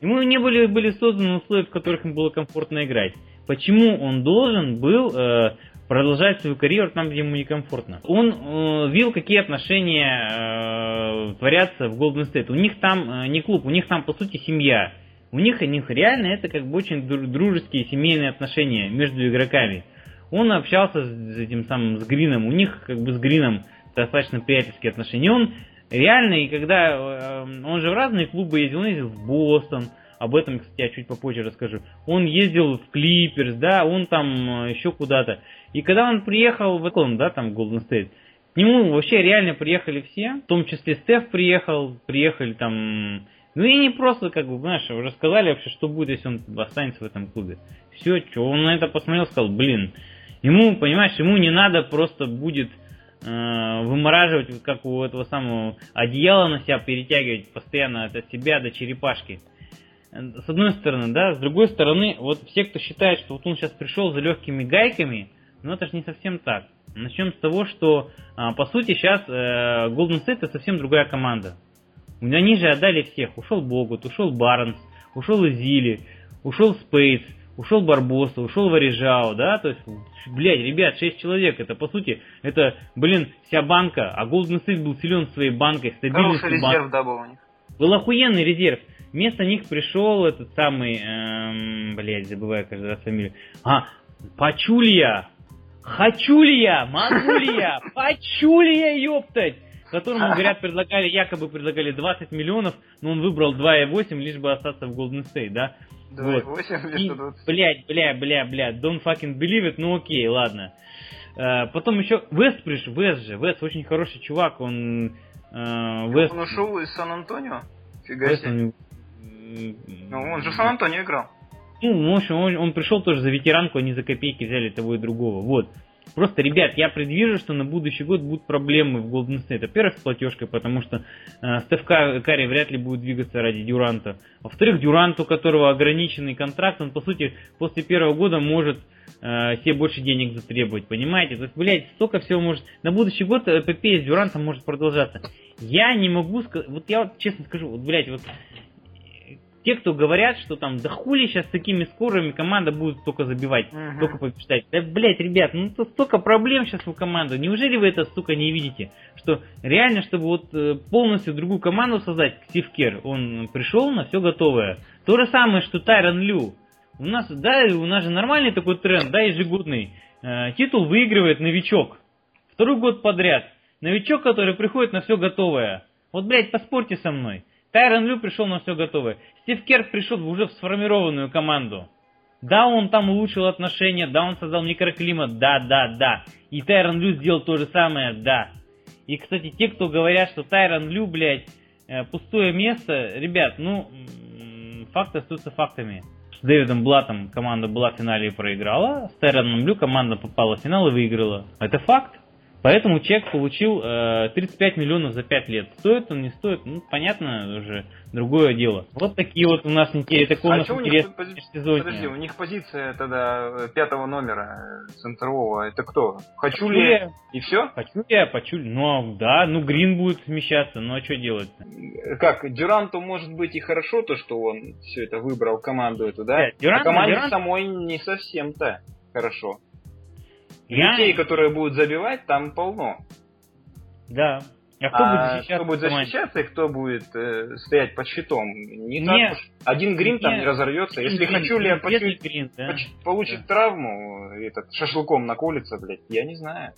Ему не были, были созданы условия, в которых ему было комфортно играть. Почему он должен был э, продолжать свою карьеру там, где ему некомфортно? Он э, видел, какие отношения э, творятся в Golden State. У них там э, не клуб, у них там, по сути, семья. У них, у них реально это как бы очень дру- дружеские семейные отношения между игроками. Он общался с этим самым, с Грином. У них как бы с Грином достаточно приятельские отношения. Он реально, и когда э, он же в разные клубы ездил, он ездил в Бостон, об этом, кстати, я чуть попозже расскажу. Он ездил в Клиперс, да, он там э, еще куда-то. И когда он приехал в Эклон, да, там в Golden State, к нему вообще реально приехали все, в том числе Стеф приехал, приехали там... Ну и не просто, как бы, знаешь, рассказали вообще, что будет, если он останется в этом клубе. Все, что он на это посмотрел, сказал, блин, ему, понимаешь, ему не надо просто будет э, вымораживать, как у этого самого одеяла на себя перетягивать постоянно от себя до черепашки. С одной стороны, да, с другой стороны, вот все, кто считает, что вот он сейчас пришел за легкими гайками, ну это же не совсем так. Начнем с того, что а, по сути сейчас э, Golden State это совсем другая команда. Они же отдали всех. Ушел Богут, ушел Барнс, ушел Изили, ушел Спейс, ушел Барбоса, ушел Варежао, да, то есть, блядь, ребят, 6 человек, это по сути, это, блин, вся банка, а Golden State был силен своей банкой, стабильностью Хороший резерв, да, был у них. Был охуенный резерв. Вместо них пришел этот самый, эм, блядь, забываю каждый раз фамилию. А, Пачулья. Хочу ли я? Могу ли я? Хочу ли я, ёптать? Которому, говорят, предлагали, якобы предлагали 20 миллионов, но он выбрал 2,8, лишь бы остаться в Golden State, да? 2,8 вот. вместо 20. Блядь, бля, бля, бля, don't fucking believe it, ну окей, ладно. Uh, потом еще Вест пришел, Вест же, Вест очень хороший чувак, он... Вест... Он ушел из Сан-Антонио? Фига себе. Ну, он же в Сан-Антонио играл. Ну, в общем, он, он пришел тоже за ветеранку, они за копейки взяли того и другого. Вот. Просто, ребят, я предвижу, что на будущий год будут проблемы в Golden State. Во-первых, с платежкой, потому что э, Стеф Карри вряд ли будет двигаться ради Дюранта. Во-вторых, Дюрант, у которого ограниченный контракт, он, по сути, после первого года может э, себе больше денег затребовать, понимаете? То есть, блядь, столько всего может... На будущий год эпопея с Дюрантом может продолжаться. Я не могу сказать... Вот я вот честно скажу, вот, блядь, вот те, кто говорят, что там, да хули сейчас с такими скорыми команда будет только забивать, uh-huh. только побеждать. Да, блять, ребят, ну тут столько проблем сейчас у команды. Неужели вы это, сука, не видите? Что реально, чтобы вот э, полностью другую команду создать, Стив Кер, он пришел на все готовое. То же самое, что Тайрон Лю. У нас, да, у нас же нормальный такой тренд, да, ежегодный. Э, титул выигрывает новичок. Второй год подряд. Новичок, который приходит на все готовое. Вот, блядь, поспорьте со мной. Тайрон Лю пришел на все готовое. Стив Керр пришел уже в сформированную команду. Да, он там улучшил отношения, да, он создал микроклимат, да, да, да. И Тайрон Лю сделал то же самое, да. И, кстати, те, кто говорят, что Тайрон Лю, блядь, э, пустое место, ребят, ну, факты остаются фактами. С Дэвидом Блатом команда была в финале и проиграла, с Тайроном Лю команда попала в финал и выиграла. Это факт. Поэтому чек получил э, 35 миллионов за 5 лет. Стоит он, не стоит, ну, понятно уже, другое дело. Вот такие вот у нас интересные, такой а у нас интересный пози... Подожди, у них позиция тогда э, пятого номера э, центрового, это кто? Хочу, Хочу ли я? и все? Хочу ли я, хочу ли, ну, да, ну, Грин будет смещаться, ну, а что делать -то? Как, Дюранту может быть и хорошо то, что он все это выбрал, команду эту, да? Нет, Дюрант, а команде Дюрант... самой не совсем-то хорошо. Я... Людей, которые будут забивать, там полно. Да. А кто а будет защищаться? Кто будет защищаться и кто будет э, стоять под щитом? Не, не так уж. Один грин не, там не разорвется. Если грин, хочу ли я почуть, грин, да. получит да. травму, этот шашлыком наколется, блядь, я не знаю.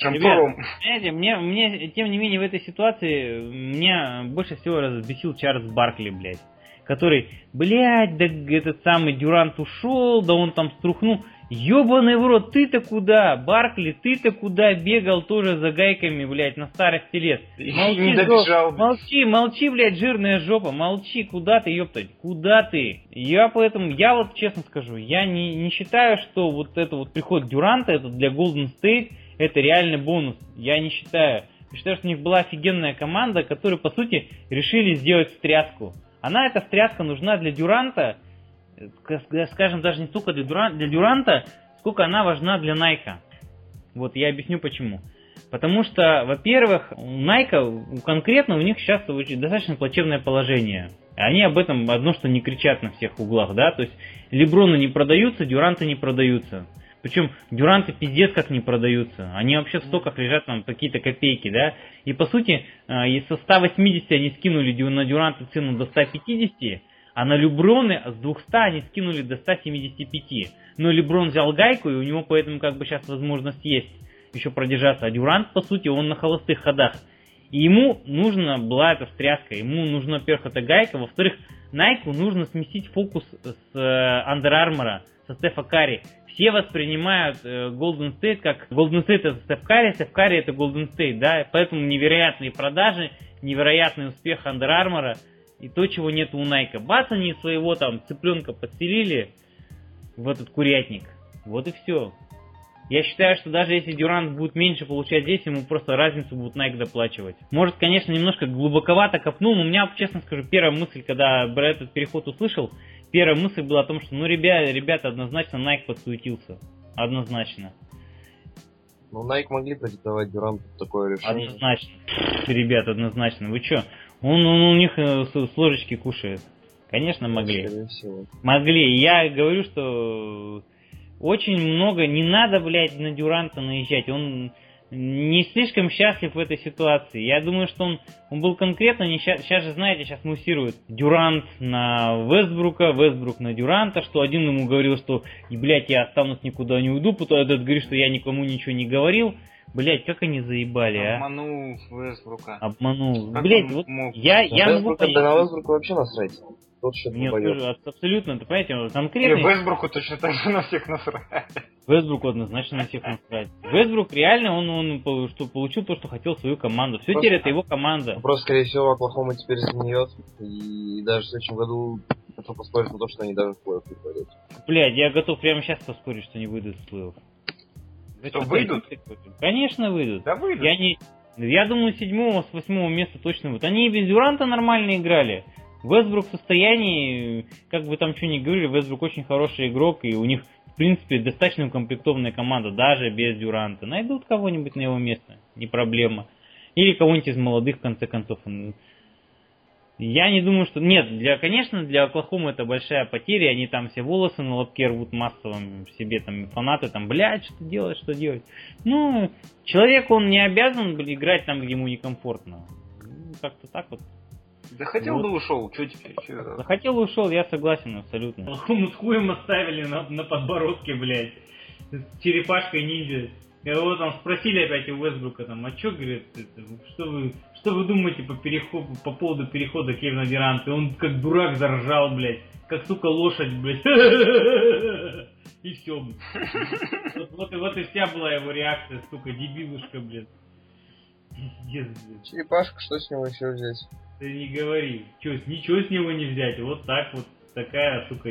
Ребят, знаете, мне, мне, тем не менее, в этой ситуации меня больше всего разбесил Чарльз Баркли, блядь. Который, блядь, да этот самый Дюрант ушел, да он там струхнул. Ёбаный в рот, ты-то куда? Баркли, ты-то куда бегал тоже за гайками, блядь, на старости лет? Молчи, не добежал. молчи, молчи, блядь, жирная жопа, молчи, куда ты, ёптать, куда ты? Я поэтому, я вот честно скажу, я не, не считаю, что вот это вот приход Дюранта, это для Golden State, это реальный бонус. Я не считаю. Я считаю, что у них была офигенная команда, которая, по сути, решили сделать встряску. Она, эта встряска, нужна для Дюранта, скажем, даже не столько для, Дюран, для Дюранта, сколько она важна для Найка. Вот я объясню почему. Потому что, во-первых, у Найка, конкретно у них сейчас достаточно плачевное положение. Они об этом одно, что не кричат на всех углах, да, то есть Леброны не продаются, Дюранты не продаются. Причем Дюранты пиздец как не продаются. Они вообще в стоках лежат там какие-то копейки, да. И по сути, э, со 180 они скинули на Дюранта цену до 150, а на Люброны с 200 они скинули до 175. Но Леброн взял гайку, и у него поэтому как бы сейчас возможность есть еще продержаться. А Дюрант, по сути, он на холостых ходах. И ему нужна была эта встряска. Ему нужна, во-первых, эта гайка. Во-вторых, Найку нужно сместить фокус с э, Under Armour, со Стефа Карри. Все воспринимают э, Golden State как Golden State это Стеф Карри, Стеф Карри это Golden State, да, поэтому невероятные продажи, невероятный успех Under Armour и то, чего нет у Найка. Бац, они своего там цыпленка подселили в этот курятник. Вот и все. Я считаю, что даже если Дюрант будет меньше получать здесь, ему просто разницу будут Nike доплачивать. Может, конечно, немножко глубоковато копнул, но у меня, честно скажу, первая мысль, когда про этот переход услышал, первая мысль была о том, что, ну, ребята, ребята однозначно Nike подсуетился. Однозначно. Ну, Nike могли продиктовать Дюранту такое решение. Однозначно. Ребята, однозначно. Вы что? Он, он у них э, с, ложечки кушает. Конечно, могли. Скорее всего. Могли. Я говорю, что очень много, не надо, блядь, на Дюранта наезжать. Он не слишком счастлив в этой ситуации. Я думаю, что он, он был конкретно, не сейчас, же, знаете, сейчас муссирует Дюрант на Вестбрука, Вестбрук на Дюранта, что один ему говорил, что, блядь, я останусь, никуда не уйду, потом этот говорит, что я никому ничего не говорил. Блять, как они заебали, а? Обманул Вестбрука. Обманул. Как Блять, вот мог? я, я могу понять. да на Вестбрука вообще насрать. Тот что Нет, тоже абсолютно, ты понимаете, И конкретный Вестбруку точно так же на всех насрать. Вестбрук однозначно на всех насрать. Вестбрук реально, он, он что, получил то, что хотел свою команду. Все Просто- теперь это его команда. Просто, скорее всего, Оклахома теперь изменет. И даже в следующем году готов поспорить на то, что они даже в плей-офф не пойдут. Блядь, я готов прямо сейчас поспорить, что не выйдут в плей-офф. Что, выйдут? Конечно, выйдут. Да выйдут. Я не... Я думаю, седьмого, с восьмого места точно выйдут. Они и без Дюранта нормально играли. Вестбрук в состоянии, как бы там что ни говорили, Вестбрук очень хороший игрок, и у них, в принципе, достаточно укомплектованная команда, даже без Дюранта. Найдут кого-нибудь на его место, не проблема. Или кого-нибудь из молодых, в конце концов. Я не думаю, что... Нет, для, конечно, для Оклахомы это большая потеря. Они там все волосы на лобке рвут массово себе, там, фанаты, там, блядь, что делать, что делать. Ну, человек, он не обязан играть там, где ему некомфортно. Ну, Как-то так вот. Да хотел Вот. бы ушел, что теперь? Чё? Захотел и ушел, я согласен абсолютно. Оклахому с хуем оставили на, на подбородке, блядь. С черепашкой ниндзя. Его там спросили опять у Уэсбрука, там, а чё, говорит, это, что вы, что вы думаете по, переходу, по поводу перехода Кевина Дюранта? Он как дурак заржал, блядь, как, сука, лошадь, блядь. И все, блядь. Вот, вот, и- вот и вся была его реакция, сука, дебилушка, блядь. Пиздец, блядь. Черепашка, что с него еще взять? Ты не говори. Чё, ничего с него не взять. Вот так вот такая, сука,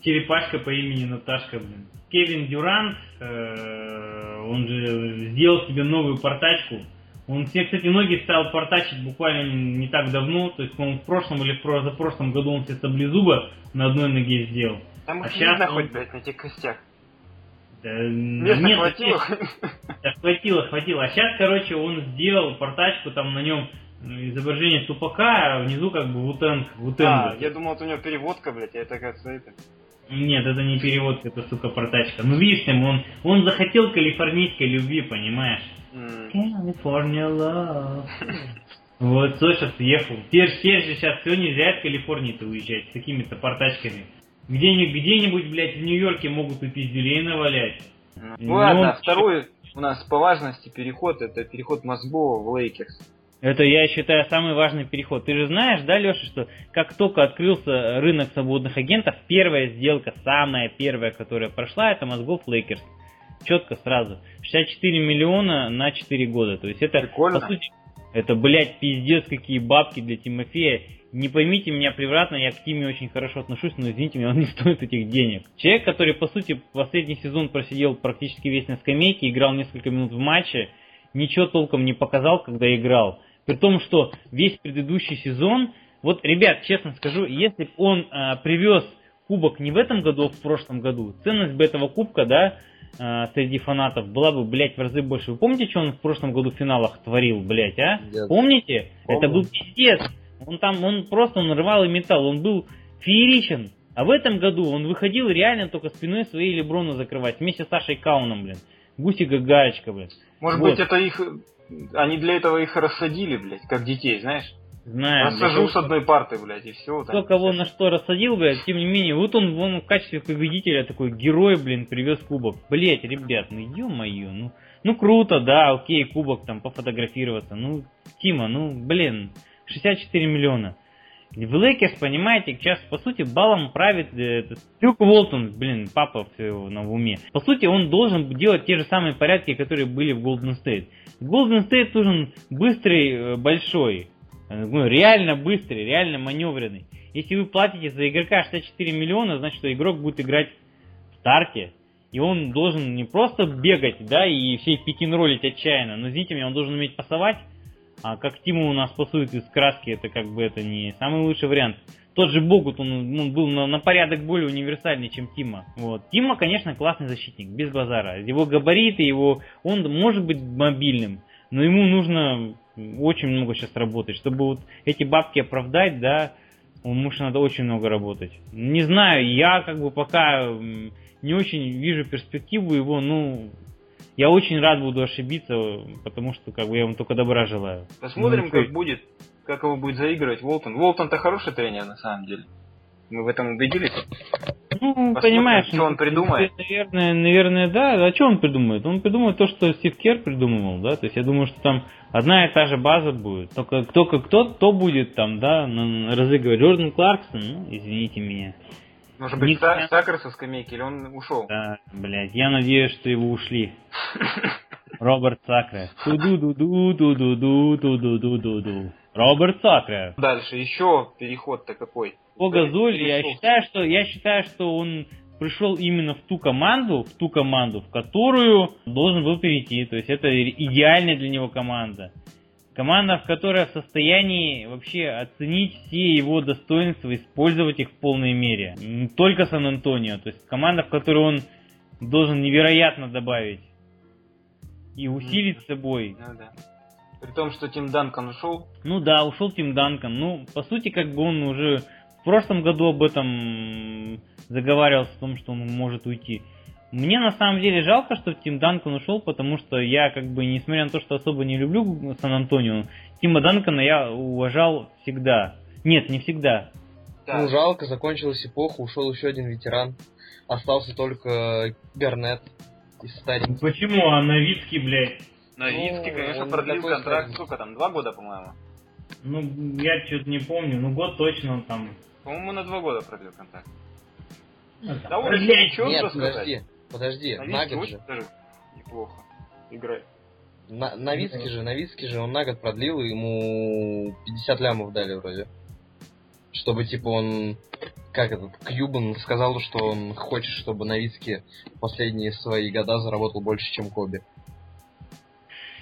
черепашка по имени Наташка, блин. Кевин Дюрант, э, он же сделал себе новую портачку. Он себе, кстати, ноги стал портачить буквально не так давно. То есть, по-моему, в прошлом или в про- позапрошлом году он себе саблезуба на одной ноге сделал. Там А щас видно он- хоть, блядь, на этих костях. Да, Места нет, хватило? Да, хватило, хватило. А сейчас, короче, он сделал портачку, там на нем изображение тупака, а внизу как бы вутенг. А, я думал, это у него переводка, блядь, а это как это. Нет, это не перевод, это, сука, портачка. Ну, видишь, там, он, он захотел калифорнийской любви, понимаешь? М. California love. Вот, Соша съехал. Теперь, теперь же сейчас все нельзя из Калифорнии-то уезжать с такими-то портачками. Где-нибудь, где-нибудь, блядь, в Нью-Йорке могут и пизделей навалять. Ну Ну, ладно, он- второй у нас по важности переход, это переход Мозгова в Лейкерс. Это, я считаю, самый важный переход. Ты же знаешь, да, Леша, что как только открылся рынок свободных агентов, первая сделка, самая первая, которая прошла, это мозгов Лейкерс. Четко сразу. 64 миллиона на 4 года. То есть это, Прикольно. по сути, это, блядь, пиздец, какие бабки для Тимофея. Не поймите меня превратно, я к Тиме очень хорошо отношусь, но извините меня, он не стоит этих денег. Человек, который, по сути, последний сезон просидел практически весь на скамейке, играл несколько минут в матче, ничего толком не показал, когда играл. При том, что весь предыдущий сезон, вот, ребят, честно скажу, если бы он а, привез кубок не в этом году, а в прошлом году, ценность бы этого кубка, да, а, среди фанатов была бы, блядь, в разы больше. Вы помните, что он в прошлом году в финалах творил, блядь, а? Нет. Помните? Помню. Это был пиздец. Он там, он просто он рвал и металл, он был фееричен. А в этом году он выходил реально только спиной своей Леброна закрывать, вместе с Сашей Кауном, блин. Гусик и Гаечка, блин. Может Вот. быть, это их... Они для этого их рассадили, блядь, как детей, знаешь? Знаю. Рассажу блядь. с одной парты, блядь, и все. Кто кого на что рассадил, блядь, тем не менее, вот он, он в качестве победителя такой герой, блин, привез кубок. Блять, ребят, ну ё-моё, ну, ну круто, да, окей, кубок там пофотографироваться. Ну, Тима, ну, блин, 64 миллиона. В Лейкерс, понимаете, сейчас, по сути, балом правит э, Люк Уолтон, блин, папа всё его на уме. По сути, он должен делать те же самые порядки, которые были в Голден Стейт. Голден Стейт нужен быстрый, э, большой, э, ну, реально быстрый, реально маневренный. Если вы платите за игрока 64 миллиона, значит, что игрок будет играть в старте. И он должен не просто бегать, да, и всей пикин-ролить отчаянно, но, извините меня, он должен уметь пасовать, а как Тиму у нас пасует из краски, это как бы это не самый лучший вариант. Тот же Богут, он, он был на, на порядок более универсальный, чем Тима. Вот. Тима, конечно, классный защитник, без базара. Его габариты, его, он может быть мобильным, но ему нужно очень много сейчас работать, чтобы вот эти бабки оправдать, да, ему что надо очень много работать. Не знаю, я как бы пока не очень вижу перспективу его, ну, я очень рад буду ошибиться, потому что как бы я вам только добра желаю. Посмотрим, ну, как будет, как его будет заигрывать Волтон. Волтон-то хороший тренер на самом деле. Мы в этом убедились. Ну, Посмотрим, понимаешь, что он придумает. Наверное, наверное, да. А что он придумает? Он придумает то, что Стив Кер придумывал, да. То есть я думаю, что там одна и та же база будет. Только кто кто, кто будет там, да, разыгрывать. Джордан Кларксон, ну, извините меня. Может быть, Ник... Сакер со скамейки, или он ушел? Да, блядь, я надеюсь, что его ушли. Роберт Сакре. Ту-ду-ду-ду-ду-ду-ду-ду-ду-ду-ду. Роберт Сакре. Дальше еще переход-то какой? По Газоли, я считаю, что я считаю, что он пришел именно в ту команду, в ту команду, в которую должен был перейти. То есть это идеальная для него команда. Команда, в которой в состоянии вообще оценить все его достоинства, использовать их в полной мере. Не только Сан-Антонио. То есть команда, в которой он должен невероятно добавить. И усилить с собой. Ну, да. При том, что Тим Данкан ушел. Ну да, ушел Тим Данкан. Ну, по сути, как бы он уже в прошлом году об этом заговаривал, о том, что он может уйти. Мне на самом деле жалко, что Тим Данкан ушел, потому что я как бы, несмотря на то, что особо не люблю Сан-Антонио, Тима Данкана я уважал всегда. Нет, не всегда. Да. Ну, жалко, закончилась эпоха, ушел еще один ветеран. Остался только Бернет из стареньких. Почему? А Новицкий, блядь? Новицкий, ну, конечно, продлил контракт, старый. сколько там, два года, по-моему? Ну, я что-то не помню, ну год точно он там... По-моему, на два года продлил контракт. Ну, да, Довольно ничего, Нет, подожди. Подожди, Наггет же. Даже неплохо играет. На, Новицкий же, Новицкий же, он на год продлил, и ему 50 лямов дали вроде. Чтобы, типа, он, как этот, Кьюбан сказал, что он хочет, чтобы Новицкий последние свои года заработал больше, чем Коби.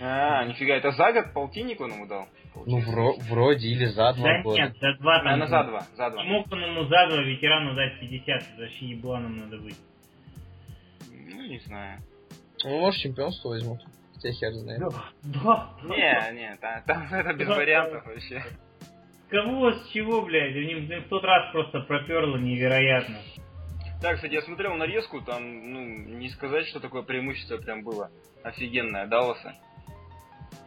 А, нифига, это за год полтинник он ему дал? Ну, вро вроде, или за два да года. нет, за два там. Наверное, за два, за два. Мог он ему за два ветерану дать 50, вообще ебланом надо быть. Ну, не знаю. Ну, может, чемпионство возьмут. Хотя хер знает. Да, да. Не, не, там, там это без да, вариантов да. вообще. Кого, с чего, блядь? В тот раз просто проперло невероятно. Так, кстати, я смотрел нарезку, там, ну, не сказать, что такое преимущество прям было офигенное Далласа.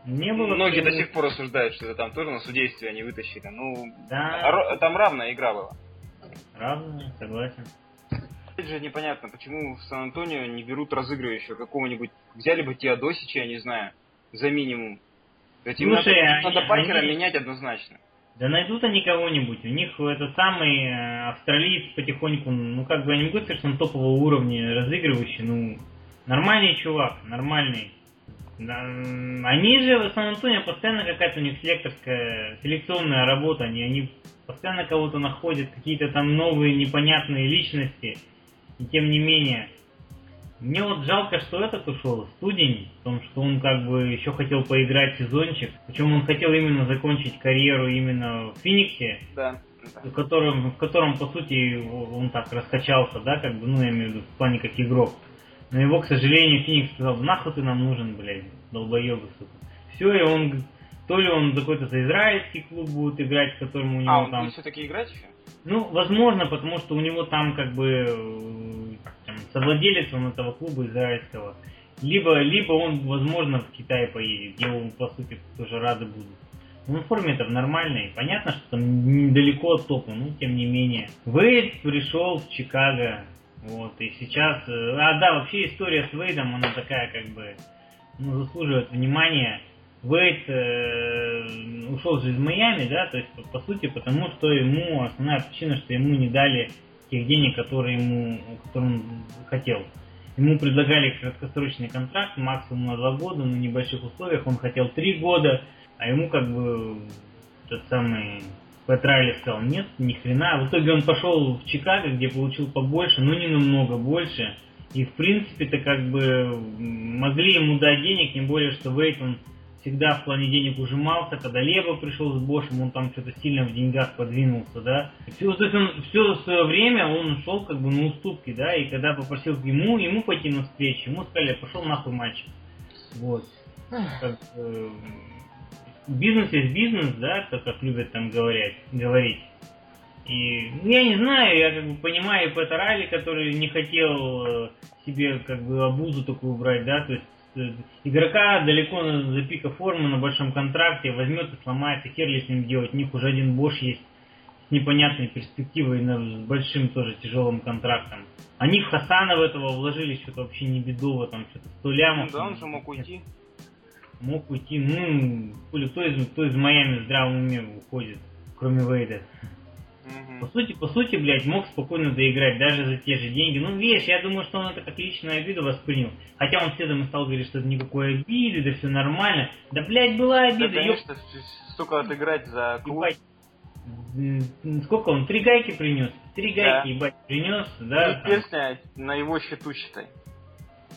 Не было Многие до сих пор рассуждают, что это там тоже на судействе они вытащили. Ну, да. там равная игра была. Равная, согласен. Опять же непонятно, почему в Сан-Антонио не берут разыгрывающего какого-нибудь, взяли бы Теодосича, я не знаю, за минимум. Ведь Слушай, им надо, надо Паркера они... менять однозначно. Да найдут они кого-нибудь. У них это самый э, австралиец потихоньку, ну как бы я не могу сказать, что он топового уровня разыгрывающий, ну нормальный чувак, нормальный. Они же в Сан-Антонио постоянно какая-то у них селекторская, селекционная работа, они, они постоянно кого-то находят, какие-то там новые непонятные личности. И тем не менее, мне вот жалко, что этот ушел, студень, потому что он как бы еще хотел поиграть сезончик. Причем он хотел именно закончить карьеру именно в Фениксе. Да. В котором, в котором, по сути, он так раскачался, да, как бы, ну, я имею в виду, в плане как игрок. Но его, к сожалению, Феникс сказал, нахуй ты нам нужен, блядь, долбоебы, сука. Все, и он, то ли он какой-то за израильский клуб будет играть, в котором у него а, он там... будет все-таки играть еще? Ну, возможно, потому что у него там как бы э, там, совладелец он этого клуба израильского. Либо, либо он, возможно, в Китай поедет, где он, по сути, тоже рады будут. Ну, в форме это нормальной. Понятно, что там недалеко от топа, но тем не менее. Вейд пришел в Чикаго. Вот, и сейчас... Э, а, да, вообще история с Вейдом, она такая, как бы, ну, заслуживает внимания. Вейд э, ушел же из Майами, да, то есть по, по сути потому, что ему основная причина, что ему не дали тех денег, которые ему, которые он хотел. Ему предлагали краткосрочный контракт, максимум на два года, на небольших условиях. Он хотел три года, а ему как бы тот самый Петрайли сказал, нет, ни хрена. В итоге он пошел в Чикаго, где получил побольше, но не намного больше. И, в принципе-то, как бы, могли ему дать денег, тем более, что Вейт, он всегда в плане денег ужимался, когда Лево пришел с Бошем, он там что-то сильно в деньгах подвинулся, да. Все, то есть он все свое время он шел как бы на уступки, да, и когда попросил ему, ему пойти на встречу, ему сказали, пошел нахуй мальчик. Вот. Как, э, бизнес есть бизнес, да, как, как любят там говорить, говорить. И ну, я не знаю, я как бы понимаю Пэта Райли, который не хотел э, себе как бы обузу такую брать, да, то есть игрока далеко за пика формы на большом контракте возьмет и сломает, и хер ли с ним делать. У них уже один Бош есть с непонятной перспективой, на, с большим тоже тяжелым контрактом. Они в Хасана в этого вложили что-то вообще не бедово, там что-то 100 лямов. Да, он же мог уйти. Мог уйти, ну, кто из, кто из Майами в здравом уме уходит, кроме Вейда. По сути, по сути, блядь, мог спокойно доиграть даже за те же деньги. Ну, видишь, я думаю, что он это как личную обиду воспринял. Хотя он следом и стал говорить, что это никакой обиды, да все нормально. Да, блядь, была обида. Да, конечно, столько отыграть за клуб. Ебать. Сколько он? Три гайки принес? Три гайки, да. ебать, принес, да? Три перстня на его счету, считай.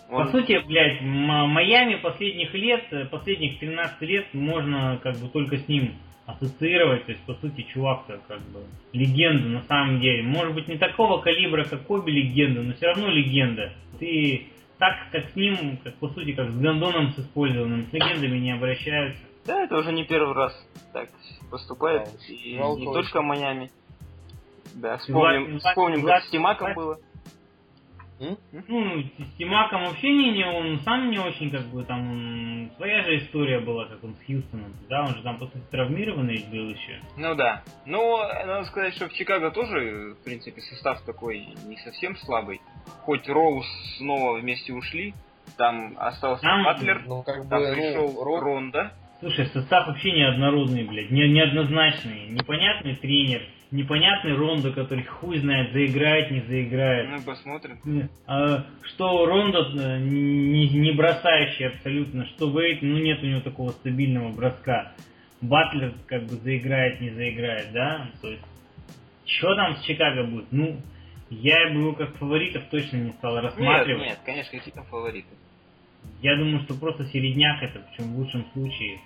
Он... По сути, блядь, Майами последних лет, последних 13 лет можно как бы только с ним ассоциировать, то есть, по сути, чувак-то как бы легенда на самом деле. Может быть, не такого калибра, как Коби легенда, но все равно легенда. Ты так, как с ним, как по сути, как с Гондоном с использованным, с легендами не обращаются. Да, это уже не первый раз так поступает. Да, и не только в Майами. Да, вспомним, Влад, вспомним Влад, как с Тимаком было. Ну, с Тимаком вообще не, не, он сам не очень, как бы, там, своя же история была, как он с Хьюстоном, да, он же там, по сути, травмированный был еще. Ну да, но надо сказать, что в Чикаго тоже, в принципе, состав такой не совсем слабый. Хоть Роуз снова вместе ушли, там остался там, Батлер, ну, как там бы, пришел ну, Ронда. Слушай, состав вообще неоднородный, блядь, не, неоднозначный, непонятный тренер, непонятный Рондо, который хуй знает, заиграет, не заиграет. Ну, посмотрим. А, что Рондо э, не, не бросающий абсолютно, что Вейт, ну нет у него такого стабильного броска. Батлер как бы заиграет, не заиграет, да? То есть, что там с Чикаго будет? Ну, я бы его как фаворитов точно не стал рассматривать. Нет, нет, конечно, какие там фавориты. Я думаю, что просто середняк это, причем в лучшем случае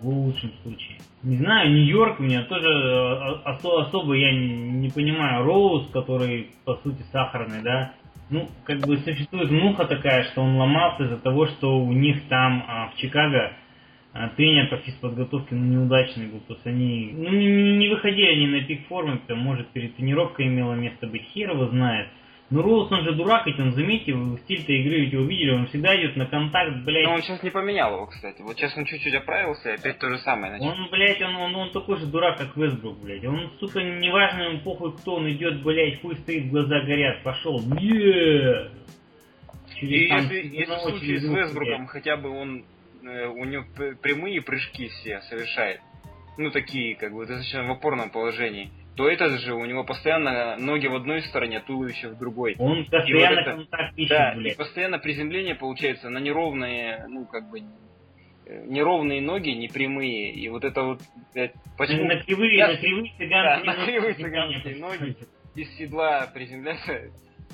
в лучшем случае. Не знаю, Нью-Йорк меня тоже э, осо особо я не, не понимаю. Роуз, который по сути сахарный, да, ну, как бы существует муха такая, что он ломался из-за того, что у них там а, в Чикаго а, тренер по физподготовке ну, неудачный был. То есть они ну, не, не выходили они на пик формы, потому, может перед тренировкой имело место быть, хер его знает. Ну, Роуз, он же дурак, ведь он, заметьте, стиль-то игры ведь его видели, он всегда идет на контакт, блядь. Но он сейчас не поменял его, кстати. Вот сейчас он чуть-чуть оправился, и опять то же самое начал. Он, блядь, он, он, он такой же дурак, как Вестбрук, блядь. Он, сука, неважно ему похуй, кто он идет, блядь, хуй стоит, глаза горят, пошел. Нет! И если, если в случае с Вестбруком хотя бы он, э, у него прямые прыжки все совершает, ну, такие, как бы, достаточно в опорном положении, то этот же у него постоянно ноги в одной стороне, а туловище в другой. Он постоянно вот это, контакт ищет, да, блядь. И постоянно приземление получается на неровные, ну как бы неровные ноги, непрямые, и вот это вот, блядь, почему... На кривые, Я... на кривые цыганские да, на кривые цыганские ноги без седла приземляться.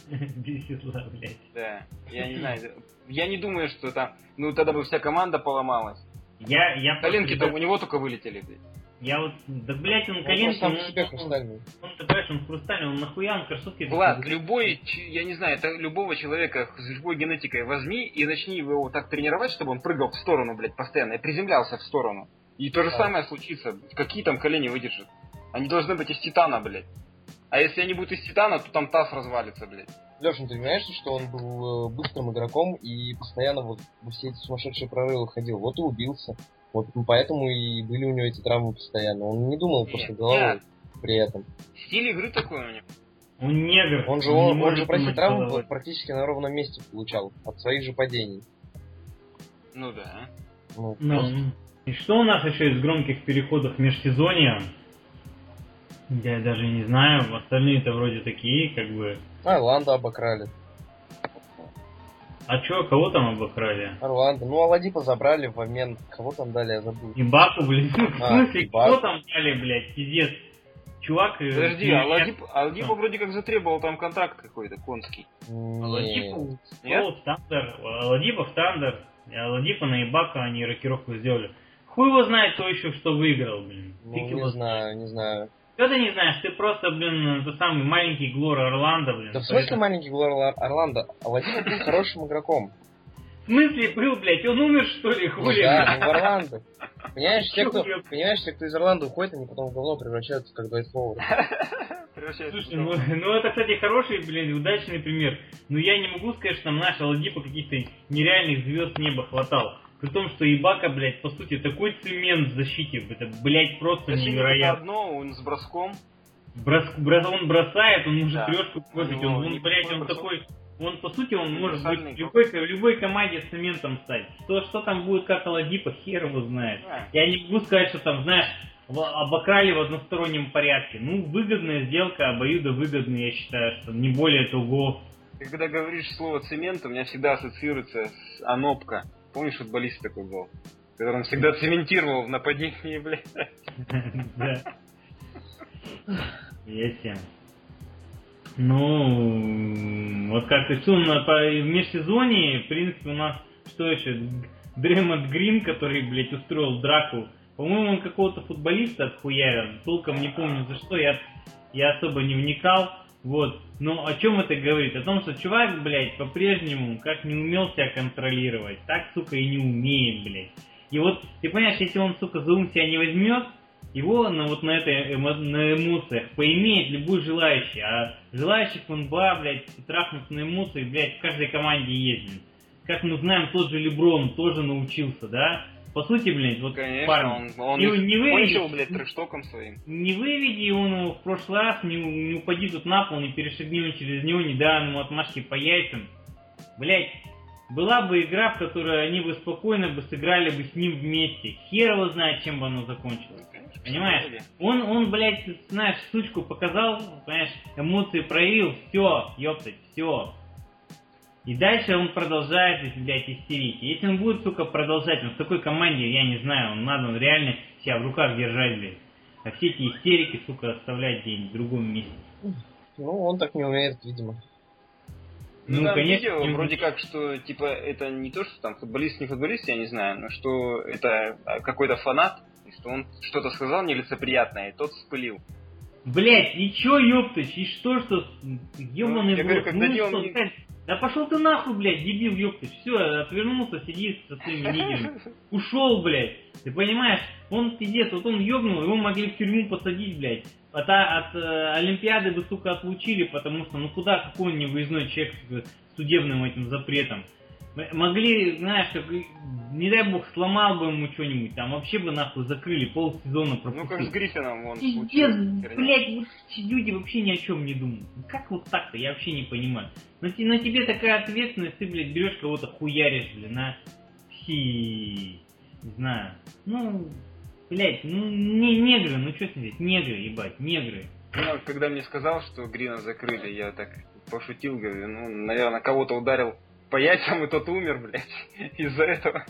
Без седла, блядь. Да, я не знаю, я не думаю, что там, ну тогда бы вся команда поломалась. Я, я Коленки-то у него только вылетели, блядь. Я вот, да блять, он коленки, он, он, себя хрустальный. Он, ты понимаешь, он хрустальный, он нахуя, он кроссовки... Влад, любой, я не знаю, это любого человека с любой генетикой возьми и начни его так тренировать, чтобы он прыгал в сторону, блядь, постоянно, и приземлялся в сторону. И то же а. самое случится. Какие там колени выдержат? Они должны быть из титана, блядь. А если они будут из титана, то там таз развалится, блядь. Леша, ты понимаешь, что он был э, быстрым игроком и постоянно вот все эти сумасшедшие прорывы ходил. Вот и убился. Вот поэтому и были у него эти травмы постоянно. Он не думал просто головой при этом. Стиль игры такой у него. Он негр. Он же, он, он же прости, травму практически на ровном месте получал. От своих же падений. Ну да. Ну, ну, просто... И что у нас еще из громких переходов межсезонья? Я даже не знаю, остальные-то вроде такие, как бы... Орландо обокрали. А чё, кого там обокрали? Орландо. Ну, Аладипа забрали в момент. Кого там дали, я забыл. И Баку, блин. А, в смысле, кто там дали, блядь, пиздец? чувак... э, Подожди, меня- а Ладип, а Ладипа вроде как затребовал там контракт какой-то конский. Ладипу Нет? О, Стандер, Ладипа в Стандер, а Ладипа на Ибака они рокировку сделали. Хуй его знает, кто еще что выиграл, блин. Ну, Фиг не его знаю, не знаю. Что ты не знаешь, ты просто, блин, тот самый маленький Глор Орландо, блин. Да в смысле Поэтому- маленький Глор Орландо? А Владимир был хорошим игроком. В смысле был, блядь, он умер, что ли, Ну хули? Да, в Орландо. Понимаешь, те, кто, понимаешь, те, кто из Орландо уходит, они потом в говно превращаются, как Дуайт. Превращается Слушай, ну, ну это, кстати, хороший, блин, удачный пример. Но я не могу сказать, что там наш Аладипа каких-то нереальных звезд неба хватал. При том, что Ибака, блядь, по сути, такой цемент в защите, это, блядь, просто это невероятно. одно, он с броском. Брос- брос- он бросает, он может Да. трешку бросить, У он, он, блядь, он бросок. такой, он по сути, он может быть в любой, в любой команде с цементом стать. Что, что там будет как Аладипа, хер его знает. А, Я не могу сказать, что там, знаешь, обокрали в одностороннем порядке. Ну, выгодная сделка, обоюдо выгодная, я считаю, что не более того. Когда говоришь слово цемент, у меня всегда ассоциируется с Анопка. Помнишь, футболист такой был? Который он всегда цементировал в нападении, блядь. Тем. Ну, вот как на- по- в межсезонье, в принципе, у нас, что еще, Дремонт Грин, который, блядь, устроил драку. По-моему, он какого-то футболиста отхуярил, толком не помню за что, я, я особо не вникал. Вот. Но о чем это говорит? О том, что чувак, блядь, по-прежнему как не умел себя контролировать, так, сука, и не умеет, блядь. И вот, ты понимаешь, если он, сука, за ум себя не возьмет, его на вот на этой эмо- на эмоциях поимеет любой желающий. А желающих в НБА, блядь, трахнуться на эмоциях, блядь, в каждой команде блин. Как мы знаем, тот же Леброн тоже научился, да? По сути, блядь, вот Конечно, парни, он, он не- не выведешь. кончил, блядь, трештоком своим. не выведи он его в прошлый раз, не, не упади тут на пол, не перешагни он через него, не дай ему отмашки по яйцам. Блять, была бы игра, в которой они бы спокойно бы сыграли бы с ним вместе. Хер его знает, чем бы оно закончилось. Конечно, Понимаешь? Он, он, блядь, знаешь, сучку показал, понимаешь, эмоции проявил, все, ёптать, все. И дальше он продолжает, блядь, истерить. Если он будет, сука, продолжать, он в такой команде, я не знаю, он надо реально себя в руках держать, блядь. А все эти истерики, сука, оставлять где-нибудь в другом месте. Ну, он так не умеет, видимо. Ну, Ну, там конечно, видео не вроде как, что типа это не то, что там футболист, не футболист, я не знаю, но что это а, какой-то фанат, и что он что-то сказал нелицеприятное, и тот вспылил. Блять, ничего, ёптать, и что, что, ёбаный Ну, я говорю, когда ну дело что, да пошел ты нахуй, блядь, дебил, ёптать, все, отвернулся, сидит со своими нигерами. Ушел, блядь. Ты понимаешь, он пиздец, вот он ёбнул, его могли в тюрьму посадить, блядь. От, а- от э, Олимпиады бы, сука, отлучили, потому что, ну куда какой он не выездной человек с судебным этим запретом. Могли, знаешь, не дай бог, сломал бы ему что-нибудь, там вообще бы нахуй закрыли, полсезона Ну, как с Гриффином он Пиздец, блядь, вот люди вообще ни о чем не думают. Как вот так-то, я вообще не понимаю. На, на тебе такая ответственность, ты, блядь, берешь кого-то хуяришь, блин, а? Фи, не знаю. Ну, блядь, ну, не негры, ну что смотреть, негры, ебать, негры. Ну, когда мне сказал, что Грина закрыли, я так пошутил, говорю, ну, наверное, кого-то ударил по яйцам, и тот умер, блядь, из-за этого.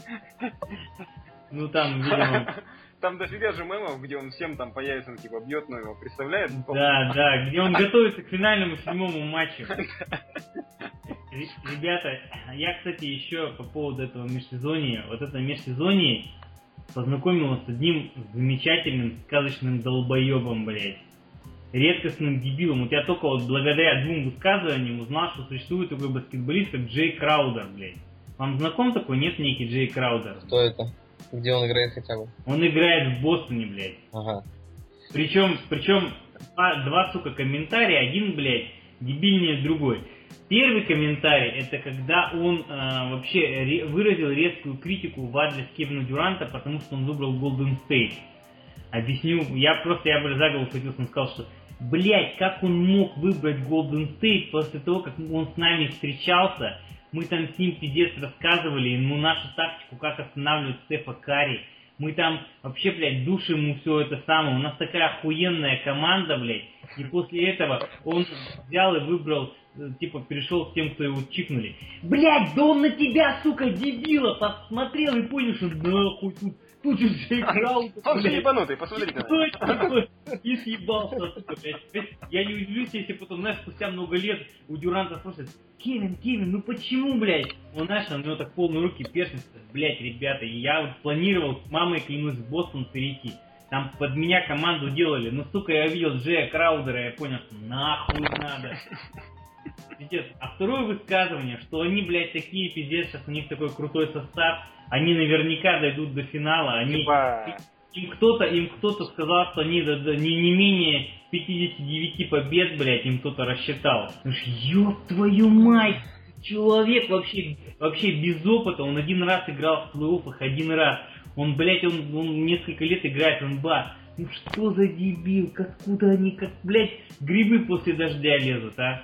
Ну, там, видимо, Там дофига же мемов, где он всем там по яйцам типа бьет, ну его представляет? да, да, где он готовится к финальному седьмому матчу. Ре- Ребята, я, кстати, еще по поводу этого межсезонья, вот это межсезонье познакомился с одним замечательным сказочным долбоебом, блядь. Редкостным дебилом. Вот я только вот благодаря двум высказываниям узнал, что существует такой баскетболист, как Джей Краудер, блядь. Вам знаком такой? Нет некий Джей Краудер? Кто это? Где он играет хотя бы? Он играет в Бостоне, блядь. Ага. Причем, причем два, два, сука, комментария, один, блядь, дебильнее другой. Первый комментарий, это когда он э, вообще ре- выразил резкую критику в адрес Кевина Дюранта, потому что он выбрал Golden State. Объясню, я просто, я бы за голову схватился, он сказал, что, блядь, как он мог выбрать Golden State после того, как он с нами встречался, мы там с ним пиздец рассказывали ему нашу тактику, как останавливать Стефа Карри. Мы там вообще, блядь, душим ему все это самое. У нас такая охуенная команда, блядь. И после этого он взял и выбрал э, типа, перешел к тем, кто его чикнули. Блять, да он на тебя, сука, дебила, посмотрел и понял, что нахуй тут, тут же Краудер, Он блядь. ебанутый, посмотрите. Точно, и съебался. Я не удивлюсь, если потом, знаешь, спустя много лет у Дюранта спросят, Кевин, Кевин, ну почему, блядь? Он, знаешь, у него так полные руки первенства, блядь, ребята, я вот планировал с мамой, клянусь, в Бостон перейти. Там под меня команду делали, ну, сука, я видел Джея Краудера, я понял, что нахуй надо. Пиздец. А второе высказывание, что они, блядь, такие, пиздец, сейчас у них такой крутой состав, они наверняка дойдут до финала, они... Типа, Им кто-то, им кто-то сказал, что они не, не менее 59 побед, блядь, им кто-то рассчитал. Ёб твою мать! Человек вообще, вообще без опыта, он один раз играл в плей-оффах, один раз. Он, блядь, он, он несколько лет играет в НБА. Ну что за дебил, откуда они, как, блядь, грибы после дождя лезут, а?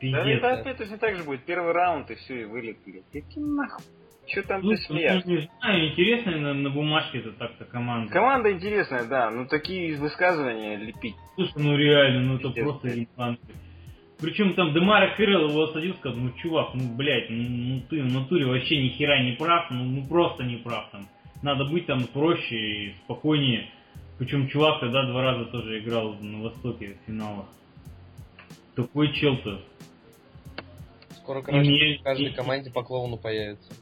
Да Пиздец. это опять точно так же будет. Первый раунд и все, и вылет, блядь. Какие нахуй? Че там Ну, ну, не знаю, интересно на, на бумажке это так-то команда. Команда интересная, да, но такие высказывания лепить. Слушай, ну реально, ну это Пиздец, просто блядь. ебанцы. Причем там Демара Кирилл его осадил, сказал, ну чувак, ну блядь, ну, ну ты в натуре вообще ни хера не прав, ну, ну просто не прав там. Надо быть там проще и спокойнее. Причем чувак тогда два раза тоже играл на Востоке в финалах. Такой чел-то. Скоро, И короче, мне- в каждой команде по клоуну появится.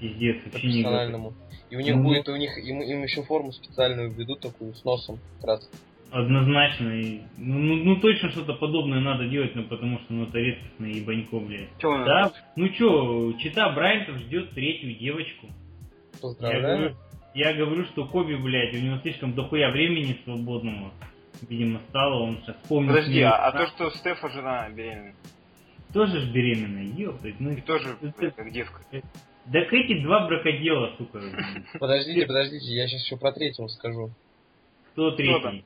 Пиздец, готов. Профессиональному. И у них Ну, будет, у них, им, им еще форму специальную введут, такую с носом, как раз. Однозначно. И, ну, ну, ну, точно что-то подобное надо делать, ну потому что ну это редкостное ебанько, блядь. Че он? Да, ну чё, Чита Брайантов ждет третью девочку. Я Поздравляю. говорю, я говорю, что Коби, блядь, у него слишком дохуя времени свободного. Видимо, стало, он сейчас вспомнил. Подожди, а, а то, что Стефа жена беременная, Тоже ж беременная, ёптать, ну... и тоже это- блядь, как девка. Так эти два бракодела, сука. Подождите, подождите, я сейчас еще про третьего скажу. Кто там? третий?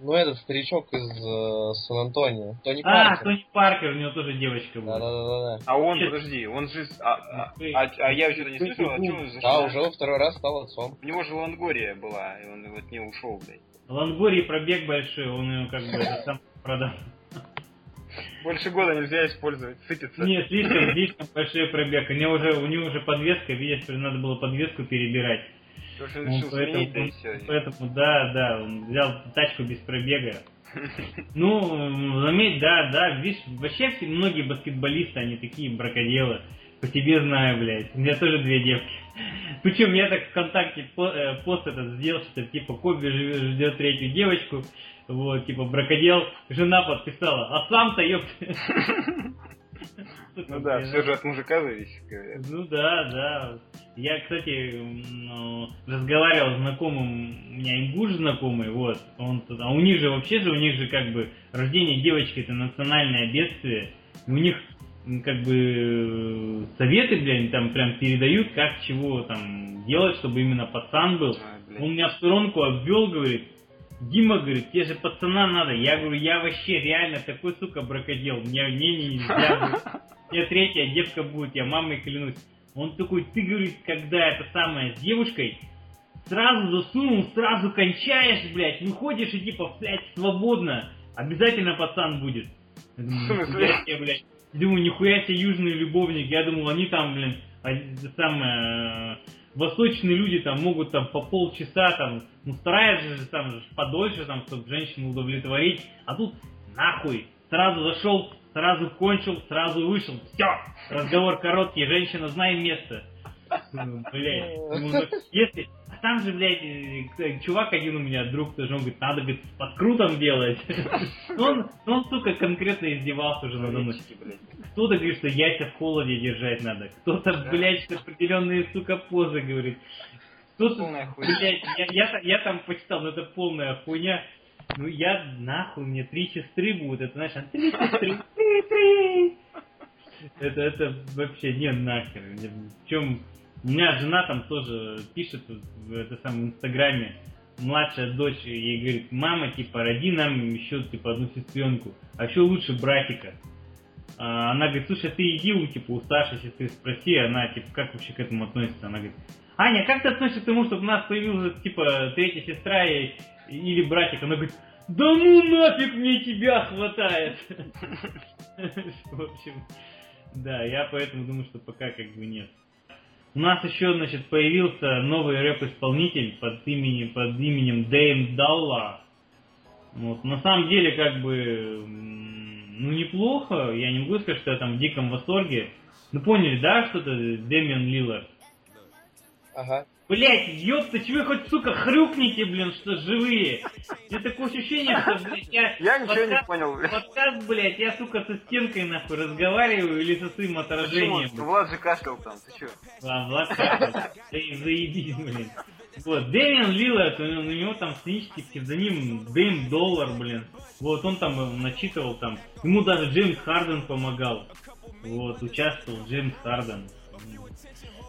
Ну, этот старичок из э, Сан-Антонио. Тони А, Паркер. Тони Паркер, у него тоже девочка была. Да-да-да-да. А он, Сейчас- подожди, он же... А, а, а- а я что-то не слышал, а что он за Да, уже во второй раз стал отцом. У него же Лангория была, и он вот не ушел, блядь. Лангорий пробег большой, он ее как бы сам продал. Больше года нельзя использовать, сыпется. Нет, слишком, слишком большой пробег. У него уже, у него уже подвеска, видишь, что надо было подвеску перебирать. Потому что он решил поэтому, сменить, да и все. поэтому, да, да, он взял тачку без пробега. Ну, заметь, да, да, видишь, вообще все, многие баскетболисты, они такие бракоделы. По себе знаю, блядь. У меня тоже две девки. Причем я так ВКонтакте э, пост этот сделал, что типа Коби ждет третью девочку. Вот, типа бракодел, жена подписала, а сам-то ёпта. Ну да, все же от мужика зависит, говорят. Ну да, да. Я, кстати, ну, разговаривал с знакомым, у меня ингуш знакомый, вот, он туда, а у них же вообще же, у них же как бы рождение девочки это национальное бедствие, у них как бы советы, блин, там прям передают, как чего там делать, чтобы именно пацан был. Он меня в сторонку обвел, говорит, Дима, говорит, тебе же пацана надо. Я говорю, я вообще реально такой, сука, бракодел. Мне, мне не нельзя. Мне третья девка будет, я мамой клянусь. Он такой, ты, говорит, когда это самое с девушкой, сразу засунул, сразу кончаешь, блядь, выходишь и типа, блядь, свободно. Обязательно пацан будет. Я думаю, нихуя себе, блядь. Думаю, нихуя себе южный любовник. Я думал, они там, блин, а, самое, восточные люди там могут там по полчаса там, ну стараются же там же подольше там, чтобы женщину удовлетворить. А тут нахуй, сразу зашел, сразу кончил, сразу вышел. Все, разговор короткий, женщина, знай место. Думаю, Блядь, думаю, ну, если... А там же, блядь, э, чувак один у меня, друг тоже, он говорит, надо, говорит, с подкрутом делать. Он, он, сука, конкретно издевался уже надо мной. Кто-то говорит, что яйца в холоде держать надо. Кто-то, блядь, определенные, сука, позы говорит. Кто-то, блядь, я, я, я там почитал, ну это полная хуйня. Ну я, нахуй, мне три сестры будут, это знаешь, а три сестры, три, три. Это, это вообще не нахер. В чем у меня жена там тоже пишет в это самом инстаграме, младшая дочь ей говорит, мама, типа, роди нам еще, типа, одну сестренку, а еще лучше братика. А, Она говорит, слушай, ты иди у, типа, у старшей сестры спроси, она, типа, как вообще к этому относится? Она говорит, Аня, как ты относишься к тому, чтобы у нас появилась, типа, третья сестра и- или братик? Она говорит, Да ну нафиг мне тебя хватает. В общем, да, я поэтому думаю, что пока как бы нет. У нас еще, значит, появился новый рэп-исполнитель под именем, под именем Дэйм Далла. Вот. На самом деле, как бы, ну, неплохо. Я не могу сказать, что я там в диком восторге. Ну, поняли, да, что это Дэмиан Лиллард? Ага. Блять, ёпта, чего вы хоть, сука, хрюкните, блин, что живые? Мне такое ощущение, что, блядь, я... Я ничего не подкаст- понял. Подкаст, блядь, я, сука, со стенкой, нахуй, разговариваю или со своим Почему? отражением. Ну, Влад же кашлял там, ты чё? А, Влад Каплин. Да и заебись, блин. Вот, Дэмиан Лиллард, у, у него там сценический псевдоним Dame Dolla, блин. Вот, он там э, начитывал там. Ему даже Джеймс Харден помогал. Вот, участвовал Джеймс Харден.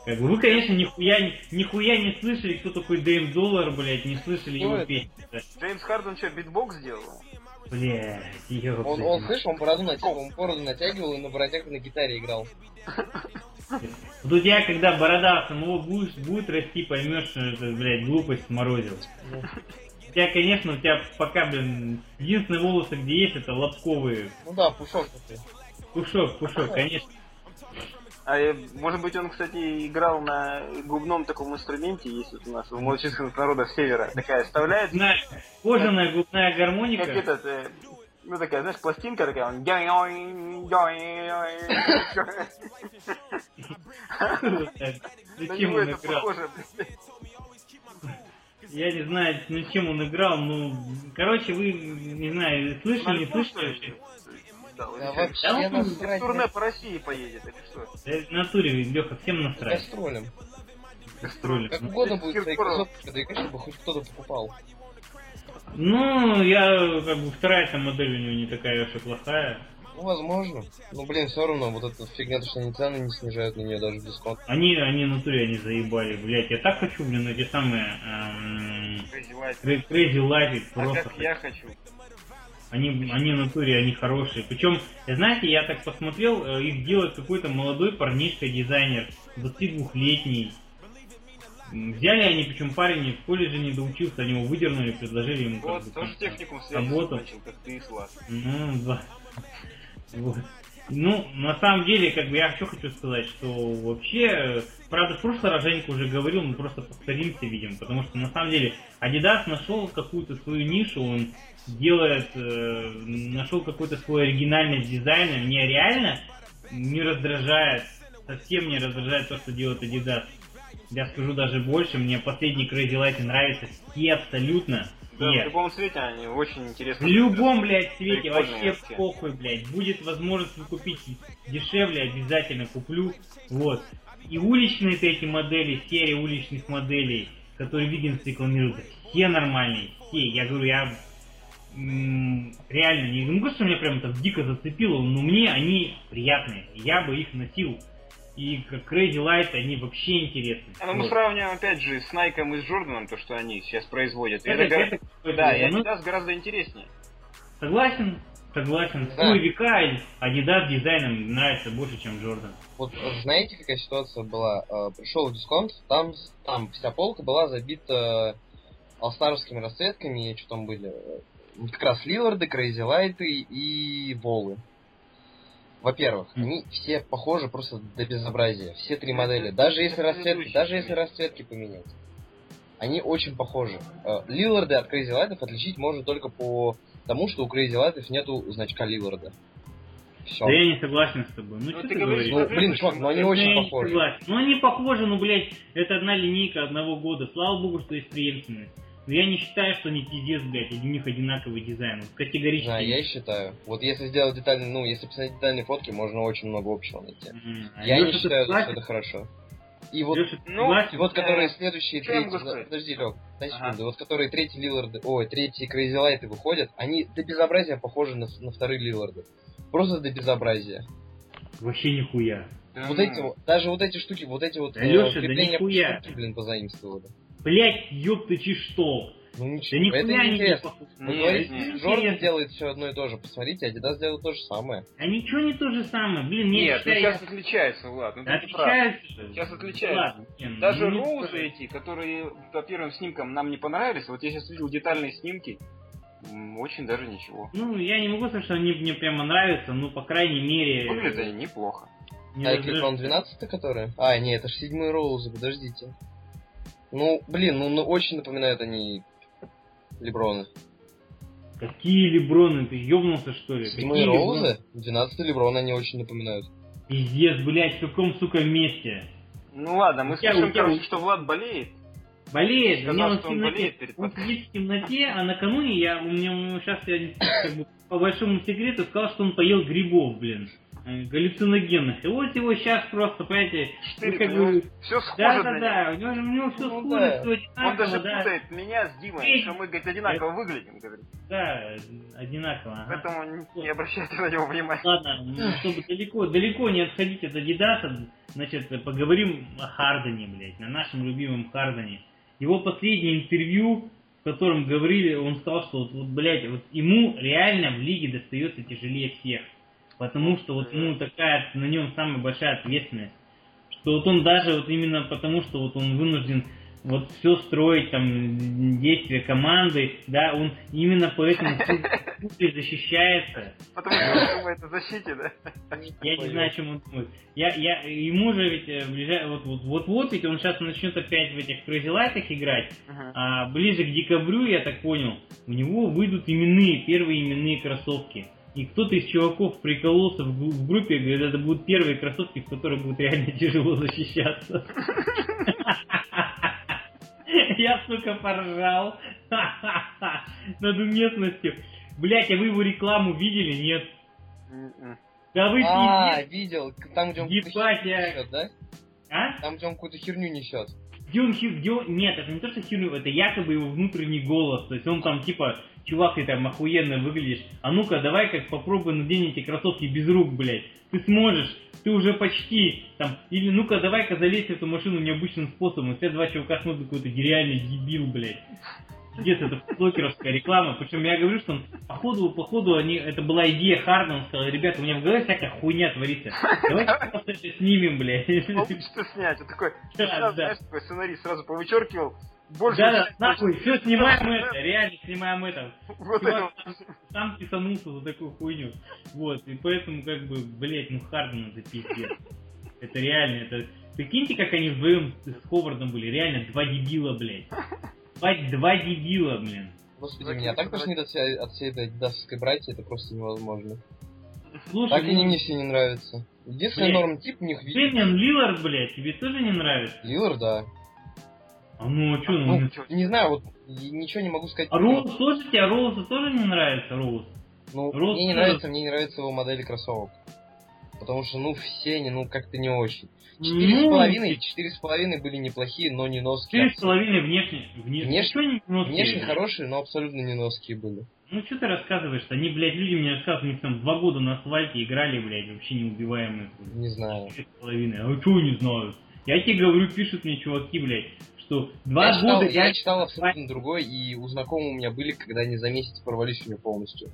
Как бы вы, конечно, нихуя, не- нихуя не слышали, кто такой Dame Dolla, блядь, не слышали его песни. Джеймс Харден что, битбокс сделал? Блядь, ёпта. Он, он, слышь, он бороду натягивал, он бороду натягивал и на бородях на гитаре играл. Вот у тебя, когда борода самого будешь, будет расти, поймешь, что это, блядь, глупость сморозил. У тебя, конечно, у тебя пока, блин, единственные волосы, где есть, это лобковые. Ну да, пушок такой. Пушок, пушок, конечно. А э, может быть он, кстати, играл на губном таком инструменте, есть вот у нас в малочисленных народах севера. Такая вставляет, Знаешь, кожаная губная гармоника. как этот, э, ну такая, знаешь, пластинка такая, он Зачем играл? Я не знаю, на чем он играл, ну, короче, вы, не знаю, слышали, не слышали? Да Да вообще он насрать. Турне по России поедет, или что? Да, в натуре, Леха, всем насрать. Гастролем. Гастроли. Как угодно будет кроссовки продвигать, чтобы хоть кто-то покупал. Ну, я, как бы, вторая там модель у него не такая уж и плохая. Ну, возможно. Ну, блин, все равно, вот эта фигня, то, что они цены не снижают на нее даже в дисконт. Они, они в натуре, они заебали, блять. Я так хочу, блин, эти самые эм, Crazy. Cra- Crazy Life, А просто. как я хочу. Они, они в натуре, они хорошие. Причем, знаете, я так посмотрел, э, их делает какой-то молодой парнишка, дизайнер, 22-летний. М, Взяли они, причем парень в колледже не доучился, они его выдернули, предложили ему как Вот, тоже там, техникум работу. закончил, как ты Слав. Ну, да. Вот. Ну, на самом деле, как бы я что хочу сказать, что вообще, э, правда, в прошлый раз Женька уже говорил, мы просто повторимся, видим, потому что на самом деле Adidas нашел какую-то свою нишу, он делает, э, нашел какой-то свой оригинальность дизайна, мне реально не раздражает, совсем не раздражает то, что делает Adidas. Я скажу даже больше, мне последний Crazy Light нравится все абсолютно. Да, все. в любом цвете они очень интересно. В любом, блядь, цвете, вообще вообще. похуй, блядь. Будет возможность купить дешевле, обязательно куплю. Вот. И уличные эти модели, серия уличных моделей, которые Виггинс рекламирует, все нормальные, все. Я говорю, я реально не могу, что меня прям так дико зацепило, но мне они приятные. Я бы их носил. И как Crazy Light они вообще интересны. А, ну, мы сравниваем опять же с Найком и с Джорданом, то, что они сейчас производят. И Это- это это какое-то, Да, и ну, Adidas гораздо интереснее. Согласен, согласен. Да. Свой века Adidas дизайном нравится больше, чем Jordan. Вот э, знаете, какая ситуация была? Э, Пришел в дисконт, там, там вся полка была забита all-star овскими расцветками, что там были? Э, Как раз Лиларды, Crazy Light ы и Волы. Во-первых, Мгм. они все похожи просто до безобразия. Все три модели. Даже если расцветки, даже если расцветки поменять. Они очень похожи. Э, Лиларды от Crazy Light ов отличить можно только по тому, что у Crazy Light ов нету значка Лиларда. Все. Да я не согласен с тобой. Ну, Ну, что ты ты говоришь? Ну, блин, чувак, ну они Ну, очень я не похожи. согласен. Ну, они похожи, ну, блядь, это одна линейка одного года. Слава богу, что есть преемственность. Но я не считаю, что они пиздец, блядь, у них одинаковый дизайн. Вот Категорически. Да, я и считаю. Вот если сделать детальные, ну, если посмотреть детальные фотки, можно очень много общего найти. А Я не Лёша, ты считаю, что это хорошо. И вот, Ну, и вот э, которые следующие сказать? подожди, Лёх, дай Ага. секунду, вот которые третий Лиларды, ой, третий Crazy Light ы выходят, они до безобразия похожи на, на вторые Лиларды. Просто до безобразия. Вообще нихуя. Вот ну, эти вот, даже вот эти штуки, вот эти вот Да, Лёша, да крепления нихуя. штуки, блин, позаимствовали. Блядь, ёпты, чи что? Ну Да ничего, нихуя это они не интересно. Вы Нет, говорите, нет. Джордан делает все одно и то же. Посмотрите, Адидас делает то же самое. А ничего не то же самое. Блин, нет, Нет, ну считай, сейчас отличается, Влад. Ну, я- ты прав. отличаются. Сейчас отличаются. Ладно, не, ну, Даже не роузы стоит. эти, которые по первым снимкам нам не понравились, вот я сейчас видел детальные снимки, Очень даже ничего. Ну, я не могу сказать, что они мне прямо нравятся, но, по крайней мере... Выглядят они неплохо. Не а это он 12 которые? А, нет, это же седьмые Роузы, подождите. Ну, блин, ну, ну очень напоминают они Леброны. Какие Леброны? Ты ёбнулся, что ли? Седьмые Роузы? 12 Леброны они очень напоминают. Пиздец, блядь, в каком, сука, месте? Ну ладно, мы я, слышим, короче, что Влад болеет. Болеет, сказал, он, что он болеет перед Он сидит в темноте, а накануне я, у меня сейчас я как бы, по большому секрету сказал, что он поел грибов, блин. Галлюциногенных. И вот его сейчас просто, понимаете, ну, как бы... Все схоже Да, да, да, у него, у него все ну, схоже, да. все одинаково, Он даже да. путает меня с Димой, что мы, говорит, одинаково это... выглядим, говорит. Да, одинаково. Ага. Поэтому не, не обращайте на него внимания. Ладно, ну, чтобы далеко, далеко не отходить от Адидаса, значит, поговорим о Хардене, блядь, на нашем любимом Хардене. Его последнее интервью, в котором говорили, он сказал, что вот, вот блядь, вот ему реально в лиге достается тяжелее всех. Потому что вот ему такая на нем самая большая ответственность. Что вот он даже вот именно потому, что вот он вынужден вот все строить, там, действия команды, да, он именно поэтому защищается. Потому что он думает о защите, да? Я не знаю, о чем он думает. Я, я, ему же ведь э, ближай, вот, вот, вот, вот ведь он сейчас начнет опять в этих Light играть, uh-huh. а ближе к декабрю, я так понял, у него выйдут именные, первые именные кроссовки. И кто-то из чуваков прикололся в, в группе, говорит, это будут первые кроссовки, в которых будет реально тяжело защищаться. Я, сука, поржал над уместностью. Блять, а вы его рекламу видели, нет? М-м. Да вы А, видел. Там, где он какую-то херню несет, да? А? Там, где он какую-то херню несет. Где он, где он... Нет, это не то, что херню, это якобы его внутренний голос. То есть он там типа чувак, ты там охуенно выглядишь, а ну-ка, давай как попробуй надень эти кроссовки без рук, блядь. Ты сможешь, ты уже почти, там, или ну-ка, давай-ка залезь в эту машину необычным способом. Все два чувака смотрят какой-то нереальный дебил, блядь. Где-то это блокеровская реклама. Причем я говорю, что он, походу, походу, они, это была идея Харна, он сказал, ребята, у меня в голове всякая хуйня творится. Давайте просто это снимем, блядь. Получится снять. Он такой, знаешь, такой сценарий сразу повычеркивал, больше да, да, нахуй, все, снимаем это, реально снимаем это. Вот это. Сам писанулся за такую хуйню. Вот, и поэтому, как бы, блять, ну Харден это пиздец. Это реально, это... Прикиньте, как они вдвоем с Ховардом были, реально, два дебила, блядь. Два, два дебила, блин. Господи, меня так тошнит от всей, от всей этой дасовской братьи, это просто невозможно. Слушай, так они ну... мне все не нравятся. Единственный норм тип у них видит. Дэмиан Лилард, блядь, тебе тоже не нравится? Лилард, да. А ну а что? Ну, ну, не знаю, вот ничего не могу сказать. А Роуз, слушайте, а Роузу тоже не нравится Роуз? Ну, Роуз мне не нравится, мне не нравится его модели кроссовок. Потому что, ну, все они, ну, как-то не очень. Четыре с ну, половиной, четыре с половиной были неплохие, но не ноские. Четыре с половиной внешне, внешне, внешне, внешне хорошие, но абсолютно не ноские были. Ну, что ты рассказываешь Они, блядь, люди мне рассказывают, они там два года на асфальте играли, блядь, вообще неубиваемые. Не знаю. Четыре с половиной. А что не знаю? Я тебе говорю, пишут мне чуваки, блядь, что два я года... Читал, я читал абсолютно другой, и у знакомых у меня были, когда они за месяц порвались у меня полностью.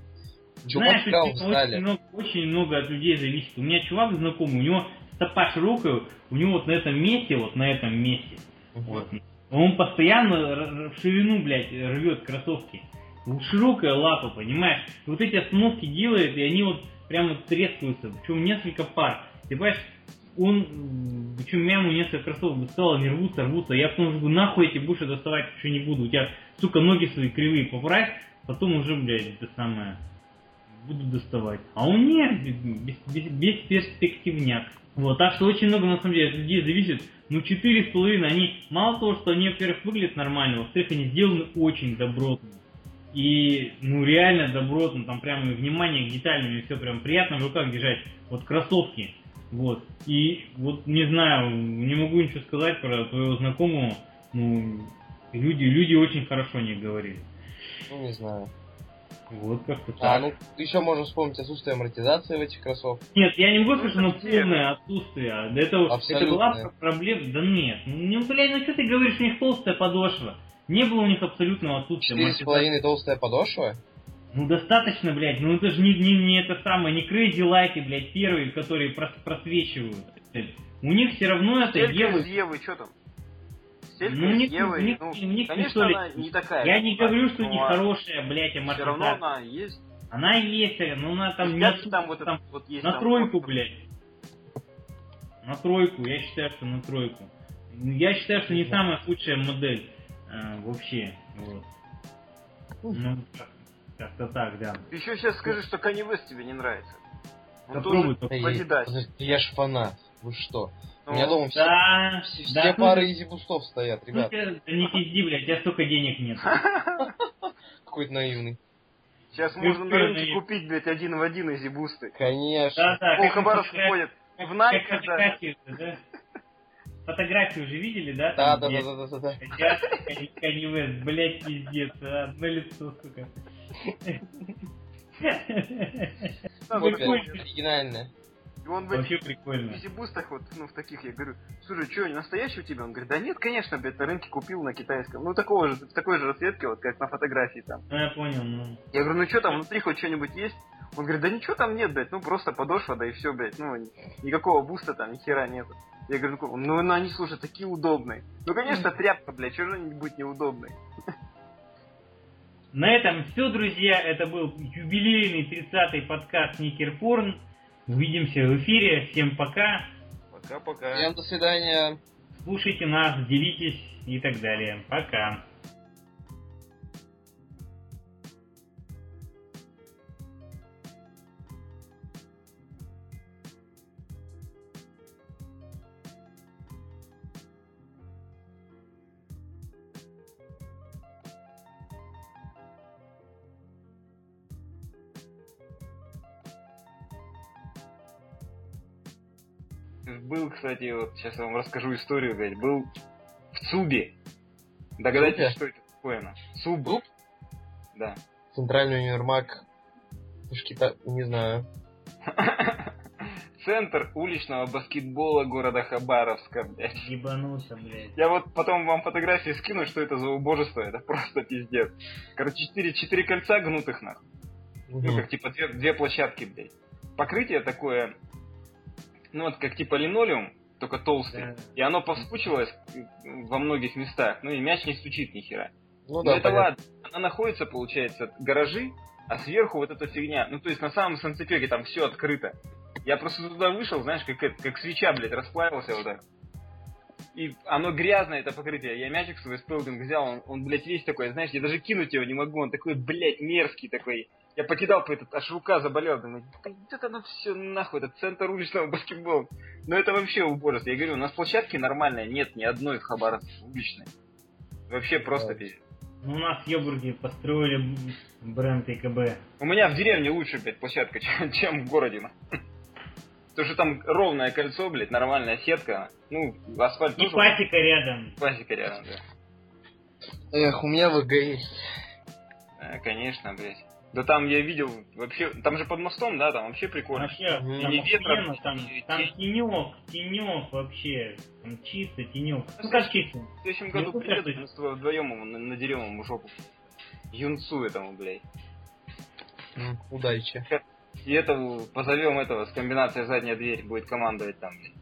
Чувак Знаешь, сказал, очень много, очень много от людей зависит. У меня чувак знакомый, у него стопа широкая, у него вот на этом месте, вот на этом месте, вот, он постоянно в ширину, блядь, рвет кроссовки. Широкая лапа, понимаешь? вот эти остановки делает, и они вот прямо трескаются. Причем несколько пар. Ты понимаешь, он, причем я ему несколько кроссовок достал, они рвутся, рвутся. Я потом говорю, нахуй эти буши доставать еще не буду. У тебя, сука, ноги свои кривые поправь, потом уже, блядь, это самое, буду доставать. А он нет, без, без, без перспективняк. Вот, так что очень много, на самом деле, от людей зависит. Ну, четыре с половиной, они, мало того, что они, во-первых, выглядят нормально, во-вторых, они сделаны очень добротно. И, ну, реально добротно, там прямо внимание к деталям, и все прям приятно в руках держать. Вот кроссовки, вот. И вот не знаю, не могу ничего сказать про твоего знакомого. Ну, люди, люди очень хорошо не говорили. Ну, не знаю. Вот как-то а, так. А, ну, еще можно вспомнить отсутствие амортизации в этих кроссовках. Нет, я не могу сказать, что оно полное отсутствие. Это, это была проблема. Да нет. Ну, блядь, ну что ты говоришь, у них толстая подошва. Не было у них абсолютного отсутствия. Четыре с половиной толстая подошва? Ну достаточно, блядь, ну это же не, не, не это самое, не Crazy Light, блядь, первые, которые прос, просвечивают. У них все равно это Евы. Евы, что там? с Элькой, Ну, с не- Евой. не- ну, не- не конечно, пистолет. она не такая. Я не говорю, что не хорошая, блядь, Все равно амортизация. она есть. Она есть, но она там не там вот там вот есть. на там тройку, вот- блядь. На тройку, я считаю, что на тройку. Я считаю, что не самая худшая модель э, вообще. Вот. Ну, как- как-то так, да. Ты еще сейчас скажи, что Kanye West тебе не нравится. Он Попробуй, тоже. Подожди, я ж фанат. Вы что? Ну, У меня дома все, Да, все, да, все ну, пары изи бустов стоят, ну, ребят. да не пизди, блядь, у тебя столько денег нет. Какой-то наивный. Сейчас Ты можно на рынке ну, купить, блядь, один в один Yeezy Boost ы. Конечно. Да, да, фотографии- ходят как- в Nike, как да. фотографии, да? Фотографии уже видели, да? Да, там, да, да, да, да, да. Kanye West, блядь, пиздец, а, одно лицо, сука. Да, оригинальное. И он в этих Вообще прикольно. Yeezy Boost ах, вот, ну, в таких, я говорю, слушай, что, не настоящий у тебя? Он говорит, да нет, конечно, блядь, на рынке купил на китайском. Ну, такого же, в такой же расцветке, вот, как на фотографии там. Ну, я понял, ну. Я говорю, ну что там, внутри хоть что-нибудь есть? Он говорит, да ничего там нет, блядь, ну просто подошва, да и все, блядь, ну ни- никакого буста там, ни хера нет. Я говорю, ну, ну, ну они, слушай, такие удобные. Ну, конечно, тряпка, блядь, что же они будут неудобной? На этом все, друзья. Это был юбилейный 30-й подкаст Никер Порн. Увидимся в эфире. Всем пока. Пока-пока. Всем до свидания. Слушайте нас, делитесь и так далее. Пока. Был, кстати, вот сейчас я вам расскажу историю, блядь, был в Цубе. Догадайтесь, что это такое, на? Цуб. Цуб? Да. Центральный универмаг. Пушки-то, не знаю. Центр уличного баскетбола города Хабаровска, блядь. Ебанулся, блядь. Я вот потом вам фотографии скину, что это за убожество, это просто пиздец. Короче, четыре, четыре кольца гнутых, нахуй. Ну, Мгм. как типа две, две площадки, блядь. Покрытие такое, ну вот как типа линолеум, только толстый. Да. И оно повспучивалось э, во многих местах. Ну и мяч не стучит ни хера. Ну Ну да, это понятно. ладно. Она находится, получается, гаражи, а сверху вот эта фигня. Ну то есть на самом санцепеке там все открыто. Я просто туда вышел, знаешь, как, это- как свеча, блядь, расплавился вот так. И оно грязное, это покрытие. Я мячик свой спелдинг взял, он, он, блядь, весь такой, знаешь, я даже кинуть его не могу, он такой, блядь, мерзкий такой. Я покидал по этот, аж рука заболела, думаю, да это оно все нахуй, это центр уличного баскетбола. Но это вообще убожество. Я говорю, у нас площадки нормальные, нет ни одной в Хабаровске уличной. Вообще просто Да. пиздец. Ну, у нас в Йобурге построили бренд ИКБ. У меня в деревне лучше, блядь, площадка, чем, чем в городе. ну. Потому что там ровное кольцо, блядь, нормальная сетка. Ну, асфальт И тоже. пасека рядом. Пасека рядом, да. Эх, у меня ВГ есть. Э, конечно, блядь. Да там я видел, вообще, там же под мостом, да, там вообще прикольно. Вообще, там ветром, охуенно, там, там тенек, тенек вообще. Там чисто тенек. Ну как чисто? В следующем году Ну, приедут, слушай. мы с тобой вдвоем ему на- надерем ему жопу. Юнцу этому, блядь. М, Удачи. И этого, позовем этого с комбинацией задняя дверь, будет командовать там, блядь.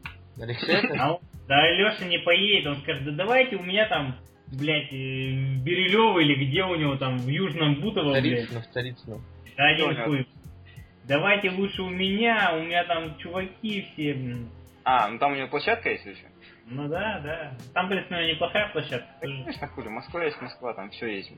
Алексей? А да Леша не поедет, он скажет, да давайте у меня там, блядь, э, в Бирюлево или где у него там, в Южном Бутово, блядь. Царицыно, в Царицыно. Да один хуй. Давайте лучше у меня, у меня там чуваки все, блин. А, ну там у него площадка есть еще? Ну да, да. Там, в принципе, неплохая площадка. тоже. Конечно, хули, Москва есть Москва, там все есть.